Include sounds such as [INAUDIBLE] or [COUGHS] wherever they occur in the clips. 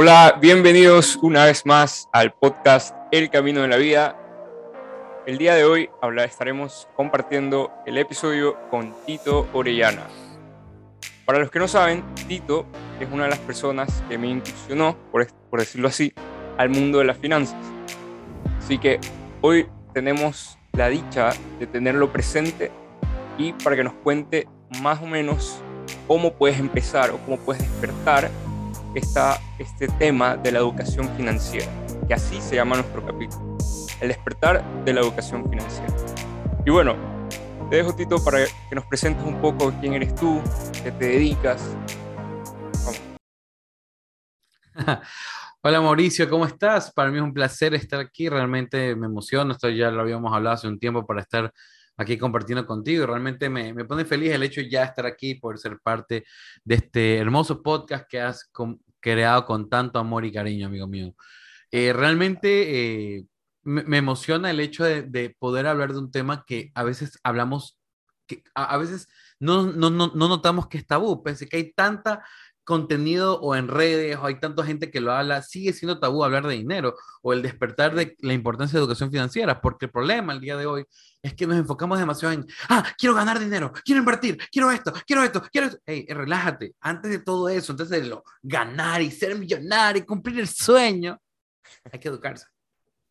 Hola, bienvenidos una vez más al podcast El Camino de la Vida. El día de hoy estaremos compartiendo el episodio con Tito Orellana. Para los que no saben, Tito es una de las personas que me incursionó, por decirlo así, al mundo de las finanzas. Así que hoy tenemos la dicha de tenerlo presente y para que nos cuente más o menos cómo puedes empezar o cómo puedes despertar esta, este tema de la educación financiera, que así se llama nuestro capítulo, el despertar de la educación financiera. Y bueno, te dejo Tito para que nos presentes un poco quién eres tú, qué te dedicas. [LAUGHS] Hola Mauricio, ¿cómo estás? Para mí es un placer estar aquí, realmente me emociona, esto ya lo habíamos hablado hace un tiempo para estar aquí compartiendo contigo. Realmente me, me, pone feliz el hecho de ya estar aquí, por ser parte de este hermoso podcast que has creado con tanto amor y cariño, amigo mío. Eh, realmente eh, me, emociona el hecho de, de, poder hablar de un tema que a veces hablamos, que a, a veces no, no, no, no, notamos que es tabú, pese que hay tanta contenido o en redes o hay tanta gente que lo habla, sigue siendo tabú hablar de dinero o el despertar de la importancia de educación financiera, porque el problema el día de hoy es que nos enfocamos demasiado en, ah, quiero ganar dinero, quiero invertir, quiero esto, quiero esto, quiero esto. Hey, relájate, antes de todo eso, antes de lo ganar y ser millonario y cumplir el sueño, hay que educarse.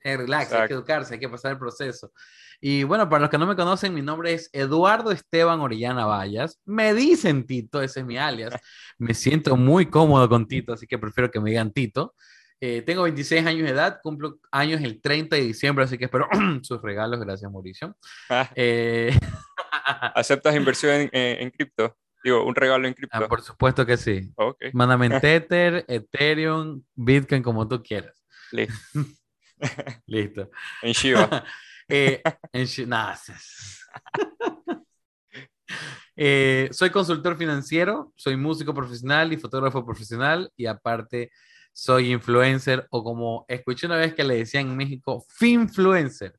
Hey, relax, hay que educarse, hay que pasar el proceso. Y bueno, para los que no me conocen, mi nombre es Eduardo Esteban Orellana Vallas. Me dicen Tito, ese es mi alias. [LAUGHS] Me siento muy cómodo con Tito, así que prefiero que me digan Tito. Eh, tengo 26 años de edad, cumplo años el 30 de diciembre, así que espero [CLEARS THROAT] sus regalos. Gracias, Mauricio. Ah. Eh... [LAUGHS] ¿Aceptas inversión en, en, cripto? Digo, un regalo en cripto. Ah, por supuesto que sí. Okay. Mándame en [LAUGHS] Tether, Ethereum, Bitcoin, como tú quieras. Listo. [LAUGHS] Listo. En Shiba. [LAUGHS] Eh, en [LAUGHS] eh, soy consultor financiero, soy músico profesional y fotógrafo profesional y aparte soy influencer o como escuché una vez que le decían en México, finfluencer,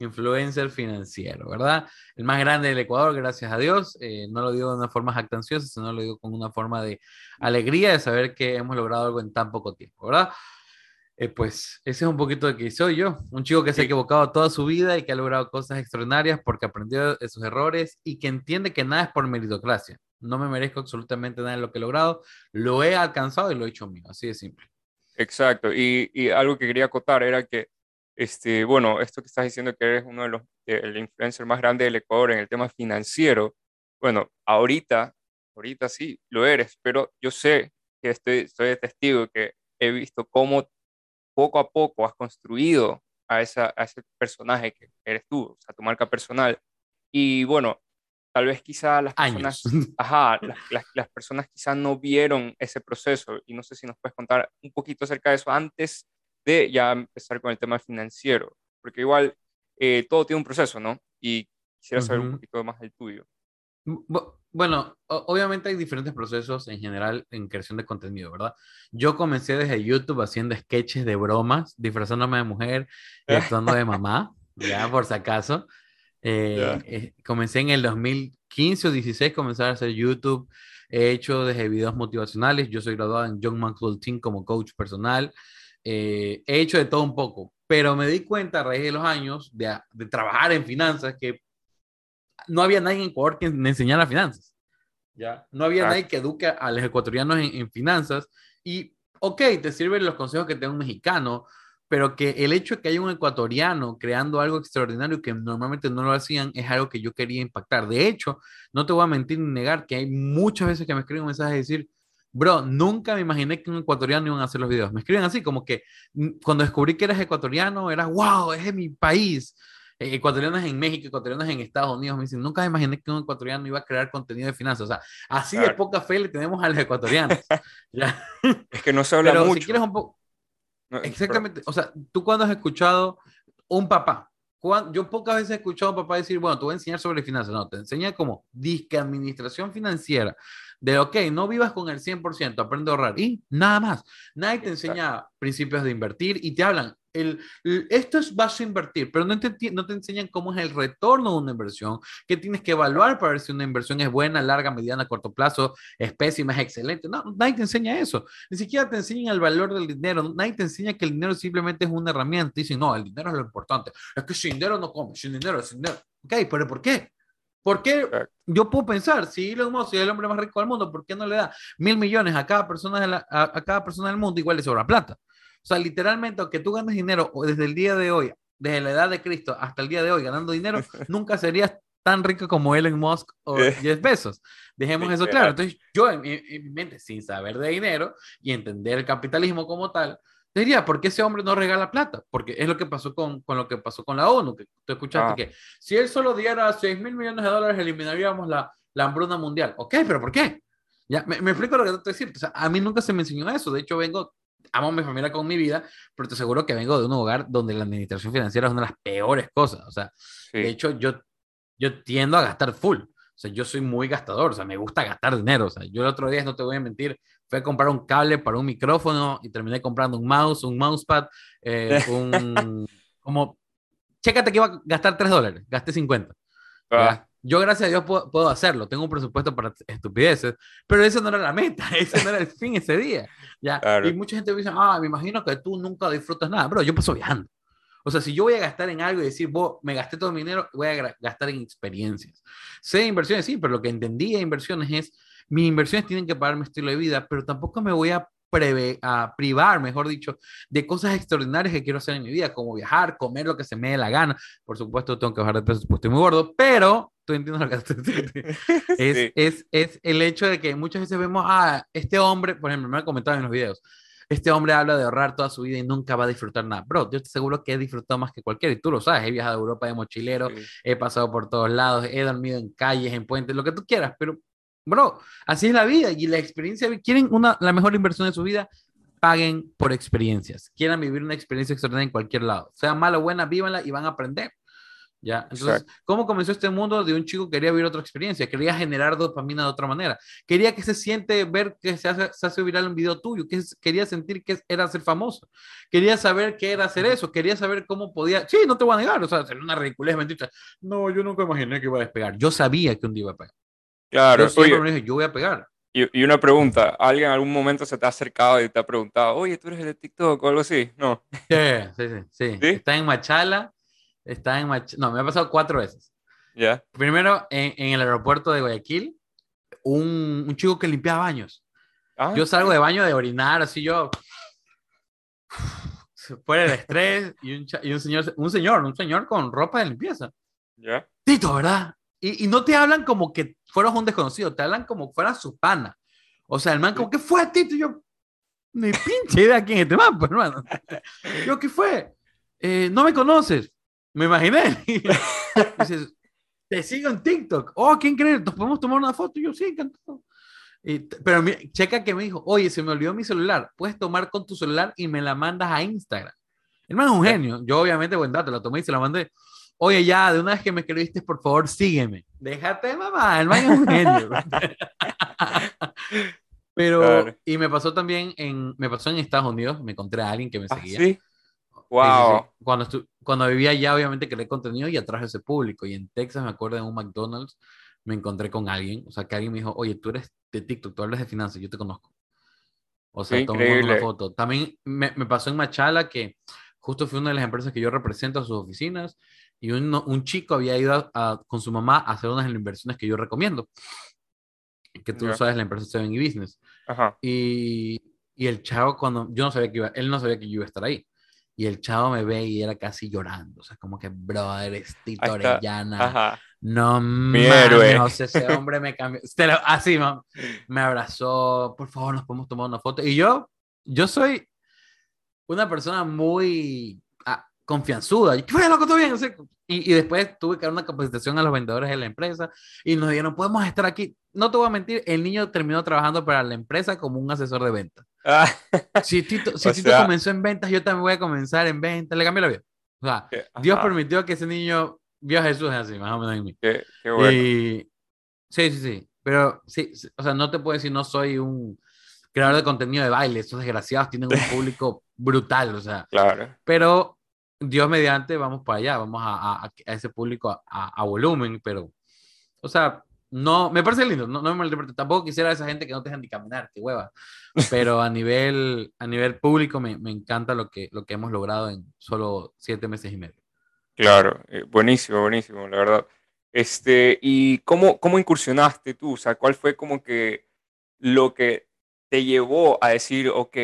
influencer financiero, ¿verdad? El más grande del Ecuador, gracias a Dios. Eh, no lo digo de una forma jactanciosa, sino lo digo con una forma de alegría de saber que hemos logrado algo en tan poco tiempo, ¿verdad? Eh, pues ese es un poquito de que soy yo, un chico que se ha equivocado toda su vida y que ha logrado cosas extraordinarias porque aprendió de sus errores y que entiende que nada es por meritocracia. No me merezco absolutamente nada de lo que he logrado, lo he alcanzado y lo he hecho mío, así de simple. Exacto, y, y algo que quería acotar era que, este, bueno, esto que estás diciendo que eres uno de los el influencer más grande del Ecuador en el tema financiero, bueno, ahorita, ahorita sí lo eres, pero yo sé que estoy, de testigo que he visto cómo poco a poco has construido a, esa, a ese personaje que eres tú, o sea, tu marca personal. Y bueno, tal vez quizá las personas, ajá, las, las, personas quizás no vieron ese proceso y no sé si nos puedes contar un poquito acerca de eso antes de ya empezar con el tema financiero, porque igual eh, todo tiene un proceso, ¿no? Y quisiera saber un poquito más del tuyo. Bueno, obviamente hay diferentes procesos en general en creación de contenido, ¿verdad? Yo comencé desde YouTube haciendo sketches de bromas, disfrazándome de mujer y [LAUGHS] actuando de mamá, ya por si acaso. Eh, eh, comencé en el 2015 o 16, comencé a hacer YouTube. He hecho desde videos motivacionales. Yo soy graduado en John Maxwell Team como coach personal. Eh, he hecho de todo un poco, pero me di cuenta a raíz de los años de, de trabajar en finanzas que no había nadie en Ecuador que me enseñara finanzas. ¿ya? No había nadie que eduque a los ecuatorianos en, finanzas. Y, ok, te sirven los consejos que te da un mexicano, pero que el hecho de que haya un ecuatoriano creando algo extraordinario que normalmente no lo hacían es algo que yo quería impactar. De hecho, no te voy a mentir ni negar que hay muchas veces que me escriben mensajes de decir, bro, nunca me imaginé que un ecuatoriano iba a hacer los videos. Me escriben así, como que cuando descubrí que eras ecuatoriano, era, wow, es de mi país. Eh, ecuatorianos en México, ecuatorianos en Estados Unidos, me dicen, nunca imaginé que un ecuatoriano iba a crear contenido de finanzas. O sea, así de poca fe le tenemos a los ecuatorianos. [LAUGHS] ¿ya? Es que no se habla mucho. Si quieres un poco... Exactamente. O sea, tú cuando has escuchado un papá, yo pocas veces he escuchado a un papá decir, bueno, te voy a enseñar sobre finanzas. No, te enseña como disque administración financiera. De, ok, no vivas con el 100%, aprende a ahorrar. Y nada más. Nadie te enseña principios de invertir y te hablan el, esto es vas a invertir, pero no te, no te enseñan cómo es el retorno de una inversión, que tienes que evaluar para ver si una inversión es buena, larga, mediana, corto plazo, es pésima, es excelente. No, nadie te enseña eso. Ni siquiera te enseñan el valor del dinero. Nadie te enseña que el dinero simplemente es una herramienta. Dicen, no, el dinero es lo importante. Es que sin dinero no comes, sin dinero, sin dinero. Ok, pero ¿por qué? ¿Por qué yo puedo pensar, si Elon Musk es el hombre más rico del mundo, ¿por qué no le da mil millones a cada persona, de a, cada persona del mundo? Igual le sobra plata. O sea, literalmente, aunque tú ganes dinero desde el día de hoy, desde la edad de Cristo hasta el día de hoy, ganando dinero, [LAUGHS] nunca serías tan rico como Elon Musk o Jeff Bezos. Dejemos eso claro. Entonces, yo en mi, mente, sin saber de dinero y entender el capitalismo como tal, diría, ¿por qué ese hombre no regala plata? Porque es lo que pasó con, con lo que pasó con la ONU, que tú escuchaste ah. que si él solo diera 6 mil millones de dólares, eliminaríamos la, la hambruna mundial. Ok, pero ¿por qué? Ya, me, me explico lo que te estoy diciendo. O sea, a mí nunca se me enseñó eso. De hecho, vengo amo a mi familia con mi vida, pero te aseguro que vengo de un hogar donde la administración financiera es una de las peores cosas. O sea, de hecho, yo, yo tiendo a gastar full. O sea, yo soy muy gastador, o sea, me gusta gastar dinero. O sea, yo el otro día, no te voy a mentir, fui a comprar un cable para un micrófono y terminé comprando un mouse, un mousepad, eh, [LAUGHS] un... como, chécate que iba a gastar 3 dólares, gasté 50. Ah. Yo, gracias a Dios, puedo, hacerlo. Tengo un presupuesto para estupideces, pero eso no era la meta, [LAUGHS] ese no era el fin ese día. ¿Ya? Y mucha gente me dice, ah, me imagino que tú nunca disfrutas nada. Pero yo paso viajando. O sea, si yo voy a gastar en algo y decir, vos, me gasté todo mi dinero, voy a gastar en experiencias. Sé inversiones, sí, pero lo que entendí de inversiones es, mis inversiones tienen que pagar mi estilo de vida, pero tampoco me voy a a privar, mejor dicho, de cosas extraordinarias que quiero hacer en mi vida, como viajar, comer lo que se me dé la gana. Por supuesto, tengo que bajar de peso, pues estoy muy gordo, pero tú entiendes lo que [LAUGHS] es, es, es el hecho de que muchas veces vemos a este hombre, por ejemplo, me han comentado en los videos, este hombre habla de ahorrar toda su vida y nunca va a disfrutar nada. Bro, yo te aseguro que he disfrutado más que cualquiera, y tú lo sabes, he viajado a Europa de mochilero, he pasado por todos lados, he dormido en calles, en puentes, lo que tú quieras, pero Bro, así es la vida y la experiencia. ¿Quieren una, la mejor inversión de su vida? Paguen por experiencias. Quieran vivir una experiencia extraordinaria en cualquier lado. Sea mala o buena, vívanla y van a aprender. ¿Ya? Entonces, ¿cómo comenzó este mundo de un chico que quería vivir otra experiencia? Quería generar dopamina de otra manera. Quería que se siente ver que se hace, se hace viral un video tuyo. Que quería sentir que era ser famoso. Quería saber qué era hacer eso. Quería saber cómo podía. Sí, no te voy a negar. O sea, hacer una ridiculez mentira. No, yo nunca imaginé que iba a despegar. Yo sabía que un día iba a pegar. Claro, yo siempre me dije, yo voy a pegar. Y, y, una pregunta, ¿alguien en algún momento se te ha acercado y te ha preguntado, oye, tú eres el de TikTok o algo así? No. Sí, sí, sí. sí. Está en Machala, está en Machala, no, me ha pasado cuatro veces. Ya. Primero, en, en, el aeropuerto de Guayaquil, un, un chico que limpiaba baños. Ah, yo salgo de baño de orinar, así yo, fuera el estrés, y un, y un señor, un señor, un señor con ropa de limpieza. Ya. Tito, ¿verdad? Y, y, no te hablan como que fueras un desconocido, te hablan como fuera su pana. O sea, el man como, ¿qué fue a ti? Y yo, ni [LAUGHS] pinche idea quién es este man, pues, hermano. [LAUGHS] Yo, ¿qué fue? Eh, no me conoces. Me imaginé. [LAUGHS] dices, te sigo en TikTok. Oh, ¿quién cree? ¿Nos podemos tomar una foto? Y yo, sí, encantado. pero checa que me dijo, oye, se me olvidó mi celular. Puedes tomar con tu celular y me la mandas a Instagram. El man es un genio. Yo, obviamente, buen dato, la tomé y se la mandé. Oye, ya, de una vez que me escribiste, por favor, sígueme. Déjate, mamá, el man es un genio. [LAUGHS] Pero, y me pasó también en, me pasó en Estados Unidos, me encontré a alguien que me ¿Ah, seguía. ¿sí? Wow. Cuando, cuando vivía allá, obviamente creé contenido y atraje ese público. Y en Texas, me acuerdo, en un McDonald's, me encontré con alguien. O sea, que alguien me dijo, oye, tú eres de TikTok, tú hablas de finanzas, yo te conozco. O sea, tomamos una foto. También me, me, pasó en Machala que justo fue una de las empresas que yo represento a sus oficinas y un, un chico había ido a, con su mamá a hacer unas inversiones que yo recomiendo, que tú sabes, la empresa Seven y Business. Ajá. Y, y, el chavo, cuando yo no sabía que iba, él no sabía que yo iba a estar ahí. Y el chavo me ve y era casi llorando, o sea, como que, brother, es Tito Orellana. No Mi mames, o sea, ese hombre me cambió. Así, me abrazó, por favor, nos podemos tomar una foto. Y yo, yo soy una persona muy confianzuda. Y, ¿Qué loco? ¿Todo bien? y, y, después tuve que dar una capacitación a los vendedores de la empresa y nos dijeron, podemos estar aquí. No te voy a mentir, el niño terminó trabajando para la empresa como un asesor de ventas. Ah. Si Tito, si [LAUGHS] Tito comenzó en ventas, yo también voy a comenzar en ventas. Le cambié la vida. O sea, Dios permitió que ese niño vio a Jesús así, más o menos en mí. Qué, bueno. Y, sí, sí, sí. Pero sí, o sea, no te puedo decir, no soy un creador de contenido de baile, esos desgraciados tienen un público brutal, o sea. Claro. Pero Dios mediante, vamos para allá, vamos a, a, a ese público a, a, volumen, pero, o sea, no, me parece lindo, no, no me tampoco quisiera a esa gente que no te dejan ni caminar, qué hueva, pero a nivel, a nivel público me, me, encanta lo que, lo que hemos logrado en solo siete meses y medio. Claro, eh, buenísimo, buenísimo, la verdad. Este, ¿y cómo, cómo incursionaste tú? O sea, ¿cuál fue como que lo que te llevó a decir, ok,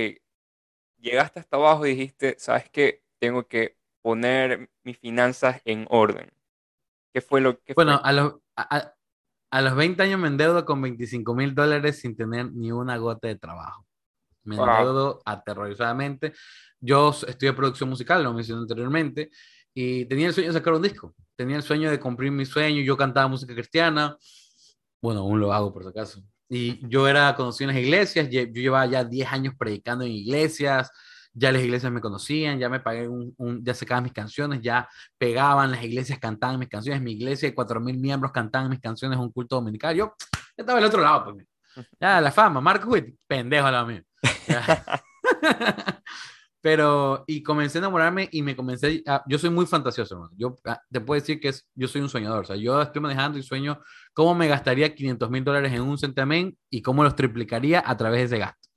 llegaste hasta abajo y dijiste, ¿sabes qué? Tengo que poner mis finanzas en orden. ¿Qué fue lo que... Bueno, A, los, a, a, los 20 años me endeudo con 25 mil dólares sin tener ni una gota de trabajo. Me endeudo aterrorizadamente. Yo estudié producción musical, lo mencioné anteriormente, y tenía el sueño de sacar un disco. Tenía el sueño de cumplir mi sueño. Yo cantaba música cristiana. Bueno, aún lo hago por si acaso. Y yo era conocido en las iglesias. Yo llevaba ya 10 años predicando en iglesias ya las iglesias me conocían, ya me pagué un, un, ya sacaban mis canciones, ya pegaban las iglesias, cantaban mis canciones, mi iglesia de 4.000 miembros cantaban mis canciones, un culto dominical, yo ya estaba del otro lado, pues, ya la fama, Marco Witt, pendejo a la mía. Pero, y comencé a enamorarme y me comencé, a, yo soy muy fantasioso, hermano. Yo ah, te puedo decir que es, yo soy un soñador, o sea, yo estoy manejando y sueño cómo me gastaría 500 mil dólares en un centamén y cómo los triplicaría a través de ese gasto.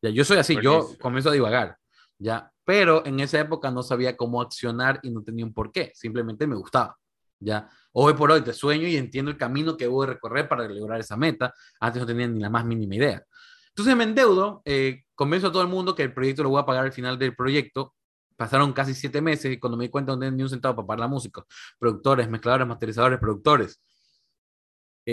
Ya, yo soy así, yo comienzo a divagar. ¿Ya? Pero en esa época no sabía cómo accionar y no tenía un porqué, simplemente me gustaba, ¿ya? Hoy por hoy te sueño y entiendo el camino que voy a recorrer para lograr esa meta. Antes no tenía ni la más mínima idea. Entonces me endeudo, eh, convenzo a todo el mundo que el proyecto lo voy a pagar al final del proyecto. Pasaron casi siete meses y cuando me di cuenta no tenía ni un centavo para pagar la música. Productores, mezcladores, masterizadores, productores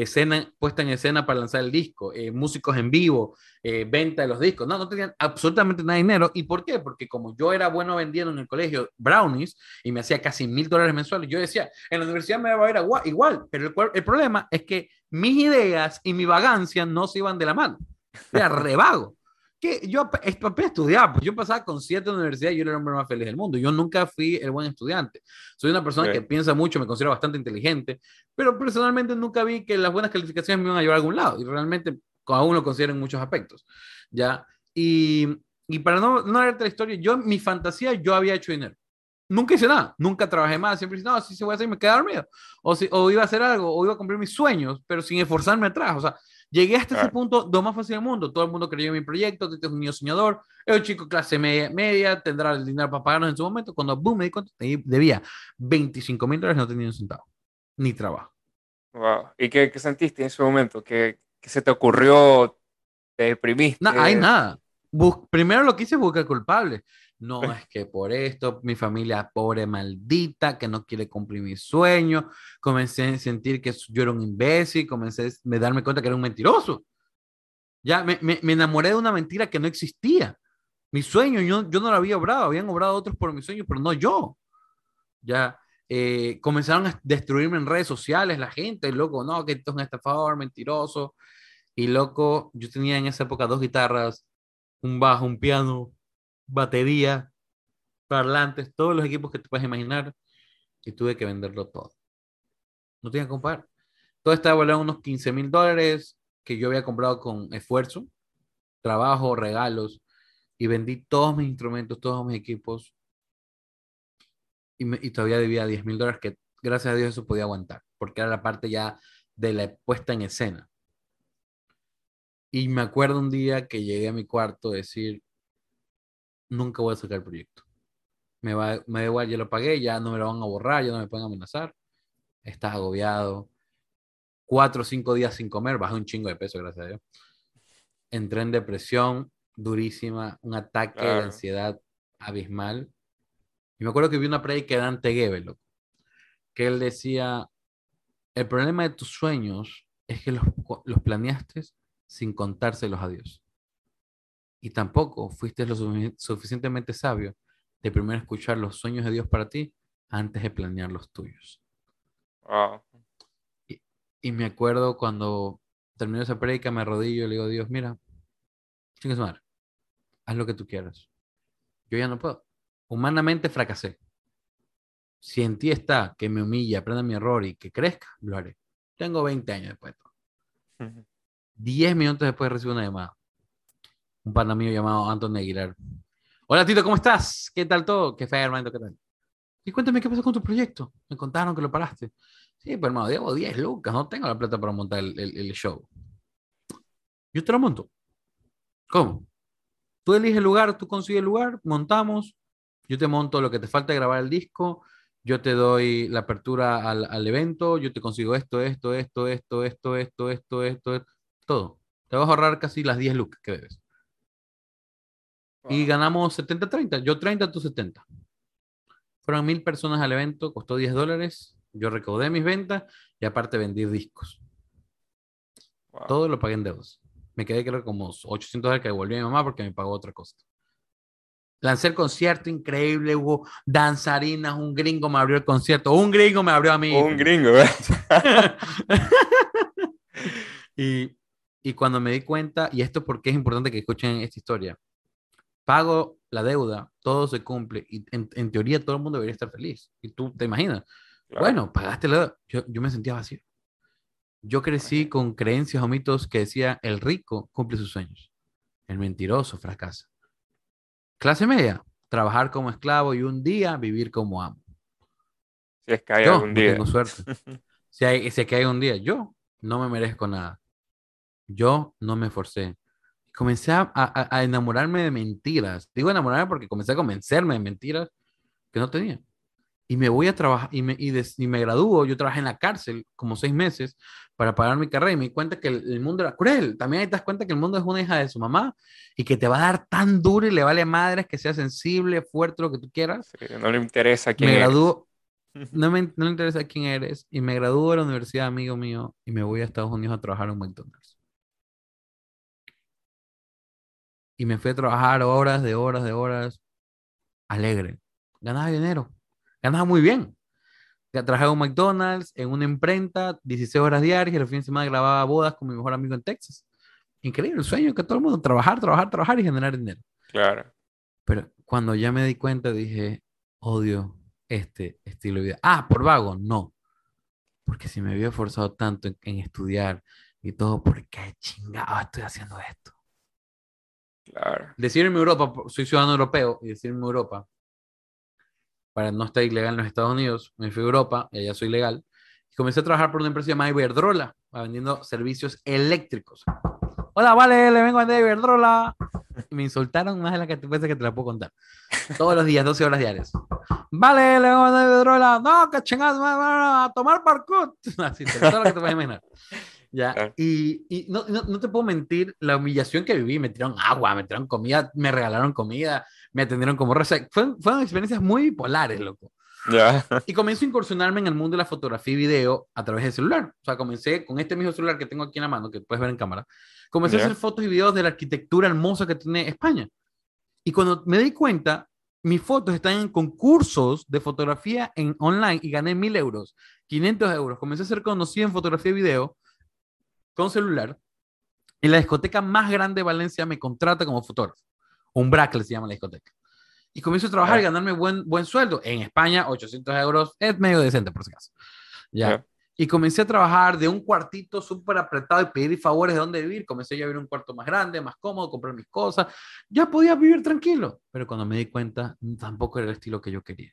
escena puesta en escena para lanzar el disco, eh, músicos en vivo, eh, venta de los discos. No, no tenían absolutamente nada de dinero. ¿Y por qué? Porque como yo era bueno vendiendo en el colegio brownies y me hacía casi mil dólares mensuales, yo decía, en la universidad me va a ir igual, pero el, el, problema es que mis ideas y mi vagancia no se iban de la mano. Era revago que yo apenas estudiaba, pues yo pasaba con siete universidades y yo era el hombre más feliz del mundo. Yo nunca fui el buen estudiante. Soy una persona que piensa mucho, me considero bastante inteligente, pero personalmente nunca vi que las buenas calificaciones me iban a llevar a algún lado y realmente aún lo considero en muchos aspectos. ¿ya? Y, y para no, no la historia, yo, mi fantasía, yo había hecho dinero. Nunca hice nada, nunca trabajé más, siempre dije, no, si se voy a hacer, me quedé dormido. O, si, o iba a hacer algo, o iba a cumplir mis sueños, pero sin esforzarme atrás. O sea, Llegué hasta ese punto, lo más fácil del mundo. Todo el mundo creyó en mi proyecto, este es un niño soñador, es un chico clase media, media, tendrá el dinero para pagarnos en su momento. Cuando boom, me di cuenta, debía 25 mil dólares, no tenía un centavo, ni trabajo. Wow. ¿Y qué, qué sentiste en ese momento? ¿Qué, ¿Qué, se te ocurrió? ¿Te deprimiste? No, hay nada. Bus primero lo que hice es buscar culpables. No [LAUGHS] es que por esto, mi familia pobre, maldita, que no quiere cumplir mi sueño. Comencé a sentir que yo era un imbécil, comencé a darme cuenta que era un mentiroso. Ya me, me, me enamoré de una mentira que no existía. Mi sueño, yo, yo no lo había obrado, habían obrado otros por mi sueño, pero no yo. Ya eh, comenzaron a destruirme en redes sociales la gente, loco, no, que esto es un estafador, mentiroso. Y loco, yo tenía en esa época dos guitarras, un bajo, un piano, batería, parlantes, todos los equipos que te puedes imaginar y tuve que venderlo todo. No tenía que comprar. Todo estaba valorado unos 15 mil dólares que yo había comprado con esfuerzo, trabajo, regalos y vendí todos mis instrumentos, todos mis equipos y, y todavía debía 10 mil dólares que gracias a Dios eso podía aguantar porque era la parte ya de la puesta en escena. Y me acuerdo un día que llegué a mi cuarto a decir, nunca voy a sacar el proyecto. Me, va, me da igual, ya lo pagué, ya no me lo van a borrar, ya no me pueden amenazar. Estás agobiado. Cuatro o cinco días sin comer, bajé un chingo de peso, gracias a Dios. Entré en depresión durísima, un ataque de ansiedad abismal. Y me acuerdo que vi una predica de Dante Gebel, que él decía, el problema de tus sueños es que los, los planeaste sin contárselos a Dios y tampoco fuiste lo suficientemente sabio de primero escuchar los sueños de Dios para ti antes de planear los tuyos. Y, me acuerdo cuando terminó esa predica, me arrodillo y le digo, Dios, mira, chingas madre, haz lo que tú quieras. Yo ya no puedo. Humanamente fracasé. Si en ti está que me humille, aprenda mi error y que crezca, lo haré. Tengo 20 años después. 10 minutos después recibo una llamada un pana mío llamado Anton Aguilar. Hola Tito, ¿cómo estás? ¿Qué tal todo? ¿Qué fe, hermano? ¿Qué tal? Y cuéntame qué pasó con tu proyecto. Me contaron que lo paraste. Sí, pero hermano, debo 10 lucas, no tengo la plata para montar el show. Yo te lo monto. ¿Cómo? Tú eliges el lugar, tú consigues el lugar, montamos, yo te monto lo que te falta grabar el disco, yo te doy la apertura al, al, evento, yo te consigo esto, esto, esto, esto, esto, esto, esto, esto, esto, todo. Te vas a ahorrar casi las 10 lucas que debes. Y ganamos 70-30, yo 30, tú 70. Fueron mil personas al evento, costó 10 dólares, yo recaudé mis ventas y aparte vendí discos. Wow. Todo lo pagué en deudas. Me quedé creo como 800 dólares que devolví a mi mamá porque me pagó otra cosa. Lancé el concierto increíble, hubo danzarinas, un gringo me abrió el concierto, un gringo me abrió a mí. Un gringo, ¿eh? [LAUGHS] y, y cuando me di cuenta, y esto porque es importante que escuchen esta historia, pago la deuda, todo se cumple y en, en teoría todo el mundo debería estar feliz. Y tú te imaginas, claro. bueno, pagaste la deuda. Yo, yo me sentía vacío. Yo crecí con creencias o mitos que decía el rico cumple sus sueños, el mentiroso fracasa. Clase media, trabajar como esclavo y un día vivir como amo. Si es que hay yo algún día. Tengo suerte. [LAUGHS] si, hay, si es que hay un día, yo no me merezco nada. Yo no me esforcé. Comencé a, a, a, enamorarme de mentiras. Digo enamorarme porque comencé a convencerme de mentiras que no tenía. Y me voy a trabajar y me, y, de, y me gradúo. Yo trabajé en la cárcel como seis meses para pagar mi carrera y me di cuenta que el, el, mundo era cruel. También ahí te das cuenta que el mundo es una hija de su mamá y que te va a dar tan duro y le vale madres que sea sensible, fuerte, lo que tú quieras. Sí, no le interesa quién me eres. [LAUGHS] No, me, no le interesa quién eres y me gradúo de la universidad, amigo mío, y me voy a Estados Unidos a trabajar en McDonald's. Y me fui a trabajar horas de horas de horas alegre. Ganaba dinero. Ganaba muy bien. Trabajaba en McDonald's, en una imprenta, 16 horas diarias, y el fin de semana grababa bodas con mi mejor amigo en Texas. Increíble, el sueño que todo el mundo, trabajar, trabajar, trabajar y generar dinero. Claro. Pero cuando ya me di cuenta, dije, odio este estilo de vida. Ah, por vago, no. Porque si me había esforzado tanto en, en estudiar y todo, ¿por qué chingado estoy haciendo esto? Claro. Decirme Europa, soy ciudadano europeo, y decirme Europa, para no estar ilegal en los Estados Unidos, me fui a Europa y allá soy legal. Y comencé a trabajar por una empresa llamada Iberdrola, vendiendo servicios eléctricos. Hola, vale, le vengo a vender Iberdrola. Y me insultaron más de la que piensas que te la puedo contar. Todos los días, 12 horas diarias. Vale, le vengo a vender Iberdrola. No, que chingados, a tomar parkour. [LAUGHS] Así, todo lo que te puedes imaginar. Ya, y, y no, no, no, te puedo mentir, la humillación que viví, me tiraron agua, me tiraron comida, me regalaron comida, me atendieron como rosa. Fueron, fueron experiencias muy bipolares, loco. Yeah. Y comencé a incursionarme en el mundo de la fotografía y video a través del celular. O sea, comencé con este mismo celular que tengo aquí en la mano, que puedes ver en cámara. Comencé yeah. a hacer fotos y videos de la arquitectura hermosa que tiene España. Y cuando me di cuenta, mis fotos están en concursos de fotografía en online y gané mil euros, 500 euros. Comencé a ser conocido en fotografía y video con celular. Y la discoteca más grande de Valencia me contrata como fotógrafo. Un brackle se llama la discoteca. Y comienzo a trabajar yeah. y ganarme buen, buen sueldo. En España, 800 euros es medio decente, por si acaso. Ya. Yeah. Y comencé a trabajar de un cuartito súper apretado y pedir favores de dónde vivir. Comencé ya a vivir un cuarto más grande, más cómodo, comprar mis cosas. Ya podía vivir tranquilo. Pero cuando me di cuenta, tampoco era el estilo que yo quería.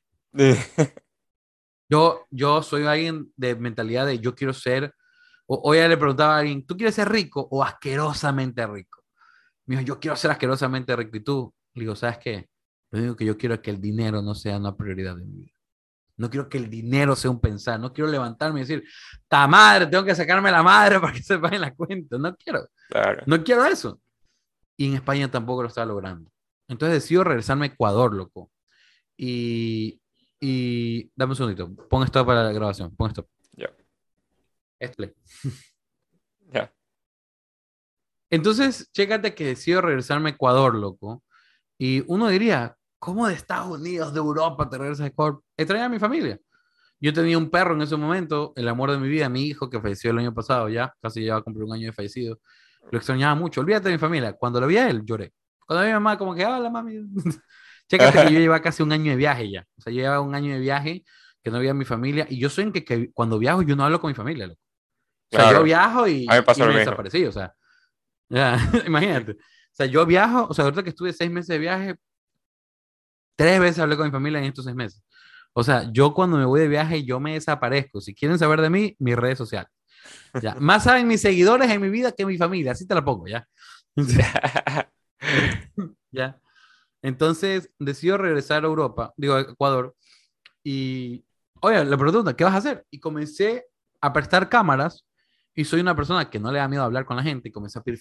yo, yo soy alguien de mentalidad de yo quiero ser o, ya le preguntaba a alguien, ¿tú quieres ser rico o asquerosamente rico? Me dijo, yo quiero ser asquerosamente rico. ¿Y tú? Le digo, ¿sabes qué? Lo único que yo quiero es que el dinero no sea una prioridad de mi vida. No quiero que el dinero sea un pensar. No quiero levantarme y decir, ta madre, tengo que sacarme la madre para que se paguen la cuenta. No quiero. Claro. No quiero eso. Y en España tampoco lo estaba logrando. Entonces decido regresarme a Ecuador, loco. Y, y dame un segundito. Pon esto para la grabación. Pon esto. Este. [LAUGHS] Ya. Entonces, chécate que decido regresarme a Ecuador, loco. Y uno diría, ¿cómo de Estados Unidos, de Europa, te regresas a Ecuador? Extraña a mi familia. Yo tenía un perro en ese momento, el amor de mi vida, mi hijo, que falleció el año pasado ya, casi ya va a cumplir un año de fallecido. Lo extrañaba mucho. Olvídate de mi familia. Cuando lo vi a él, lloré. Cuando vi a mi mamá, como que, hola, mami. [LAUGHS] Chécate que yo llevaba casi un año de viaje ya. O sea, yo llevaba un año de viaje que no había mi familia. Y yo soy en que, que cuando viajo, yo no hablo con mi familia, loco. O sea, claro. yo viajo y, a mí me, y me desaparecí, o sea, [LAUGHS] ya, imagínate. O sea, yo viajo, o sea, ahorita que estuve seis meses de viaje, tres veces hablé con mi familia en estos seis meses. O sea, yo cuando me voy de viaje, yo me desaparezco. Si quieren saber de mí, mis redes sociales. Ya. [LAUGHS] Más saben mis seguidores en mi vida que mi familia, así te la pongo, ¿ya? [LAUGHS] ya. Entonces, decido regresar a Europa, digo, a Ecuador, y, oye, le pregunto, ¿qué vas a hacer? Y comencé a prestar cámaras y soy una persona que no le da miedo hablar con la gente y comencé a, pedir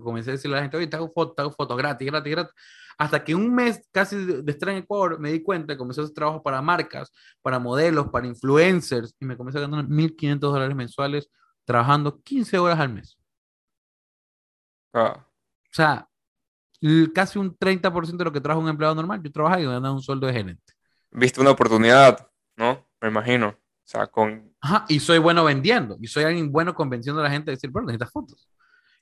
comencé a decirle a la gente, oye, te hago fotos, te hago fotos gratis, gratis, gratis. Hasta que un mes casi de, estar en Ecuador me di cuenta comencé a hacer trabajo para marcas, para modelos, para influencers y me comencé a ganar 1.500 dólares mensuales trabajando 15 horas al mes. Ah. O sea, casi un 30% de lo que trabaja un empleado normal, yo trabajaba y ganaba un sueldo de gerente. Viste una oportunidad, ¿no? Me imagino. O sea, con... Ajá, y soy bueno vendiendo, y soy alguien bueno convenciendo a la gente de decir, bueno, necesitas fotos.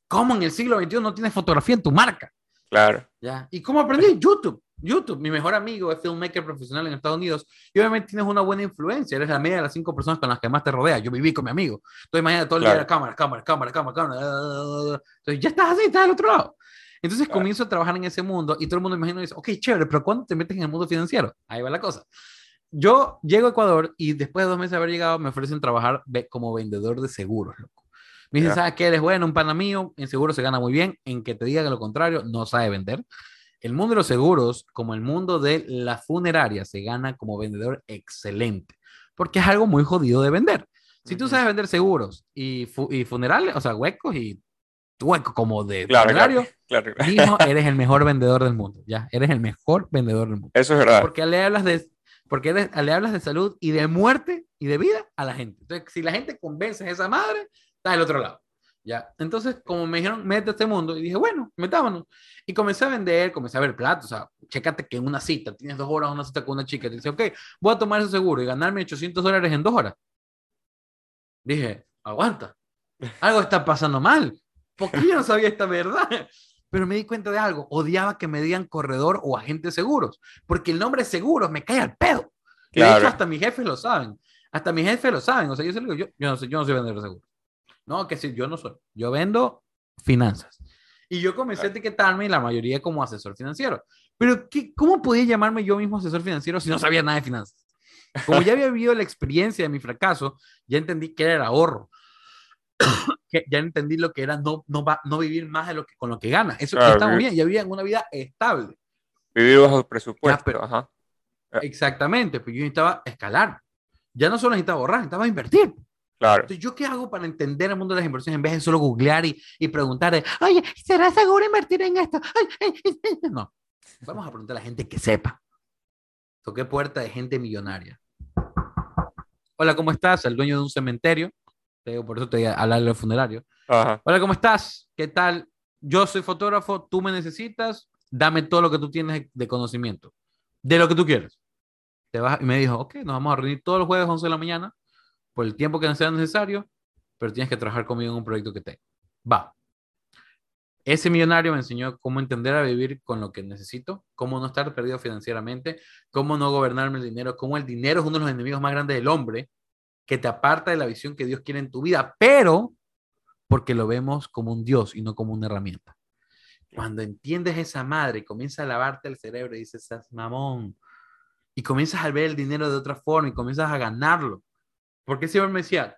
¿Cómo en el siglo XXI no tienes fotografía en tu marca? Claro. ¿Ya? ¿Y cómo aprendí? YouTube. YouTube. Mi mejor amigo es filmmaker profesional en Estados Unidos y obviamente tienes una buena influencia. Eres la media de las cinco personas con las que más te rodeas. Yo viví con mi amigo. Entonces, imagínate todo el día cámara, cámara, cámara, cámara, cámara. Entonces, ya estás así, estás al otro lado. Entonces comienzo a trabajar en ese mundo y todo el mundo imagina y dice, ok, chévere, pero ¿cuándo te metes en el mundo financiero? Ahí va la cosa. Yo llego a Ecuador y después de dos meses de haber llegado me ofrecen trabajar como vendedor de seguros, loco. Me dicen, ¿sabes qué? Eres bueno, un pana mío, en seguro se gana muy bien, en que te diga que lo contrario, no sabe vender. El mundo de los seguros, como el mundo de la funeraria, se gana como vendedor excelente, porque es algo muy jodido de vender. Si tú sabes vender seguros y, y funerales, o sea, huecos y hueco como de claro, claro, claro, [LAUGHS] eres el mejor vendedor del mundo, ya, eres el mejor vendedor del mundo. Eso es verdad. Porque le hablas de, porque le hablas de salud y de muerte y de vida a la gente. Entonces, si la gente convence a esa madre, está del otro lado. Ya. Entonces, como me dijeron, mete a este mundo, y dije, bueno, metámonos. Y comencé a vender, comencé a ver platos, o sea, chécate que en una cita, tienes dos horas una cita con una chica, te dice, ok, voy a tomar ese seguro y ganarme 800 dólares en dos horas. Dije, aguanta, algo está pasando mal, porque yo no sabía esta verdad. Pero me di cuenta de algo, odiaba que me digan corredor o agente seguros, porque el nombre seguros me cae al pedo. Claro. De hecho, hasta mis jefes lo saben. Hasta mis jefes lo saben. O sea, yo, se digo, yo, yo, no sé, yo no soy vendedor de seguros. No, que sí, yo no soy. Yo vendo finanzas. Y yo comencé a etiquetarme la mayoría como asesor financiero. Pero, ¿qué, ¿cómo podía llamarme yo mismo asesor financiero si no sabía nada de finanzas? Como ya había vivido la experiencia de mi fracaso, ya entendí que era el ahorro. [COUGHS] que ya entendí lo que era no, no, va, no vivir más de lo que, con lo que gana. Eso está muy bien, ya vivían una vida estable. Vivir bajo presupuesto. pero, ajá. Exactamente, pues yo necesitaba escalar. Ya no solo necesitaba ahorrar, necesitaba invertir. Claro. Entonces, ¿yo qué hago para entender el mundo de las inversiones en vez de solo googlear y, y preguntar, oye, ¿será seguro invertir en esto? no, vamos a preguntar a la gente que sepa. Toqué puerta de gente millonaria. Hola, ¿cómo estás? El dueño de un cementerio. Te digo, por eso te voy a hablar del funerario. Hola, ¿cómo estás? ¿Qué tal? Yo soy fotógrafo, tú me necesitas, dame todo lo que tú tienes de conocimiento, de lo que tú quieres. Te vas, y me dijo, ok, nos vamos a reunir todos los jueves a 11 de la mañana por el tiempo que sea necesario, pero tienes que trabajar conmigo en un proyecto que te va. Ese millonario me enseñó cómo entender a vivir con lo que necesito, cómo no estar perdido financieramente, cómo no gobernarme el dinero, cómo el dinero es uno de los enemigos más grandes del hombre, que te aparta de la visión que Dios quiere en tu vida, pero porque lo vemos como un Dios y no como una herramienta. Cuando entiendes esa madre y comienzas a lavarte el cerebro y dices, mamón, y comienzas a ver el dinero de otra forma y comienzas a ganarlo, porque siempre me decía,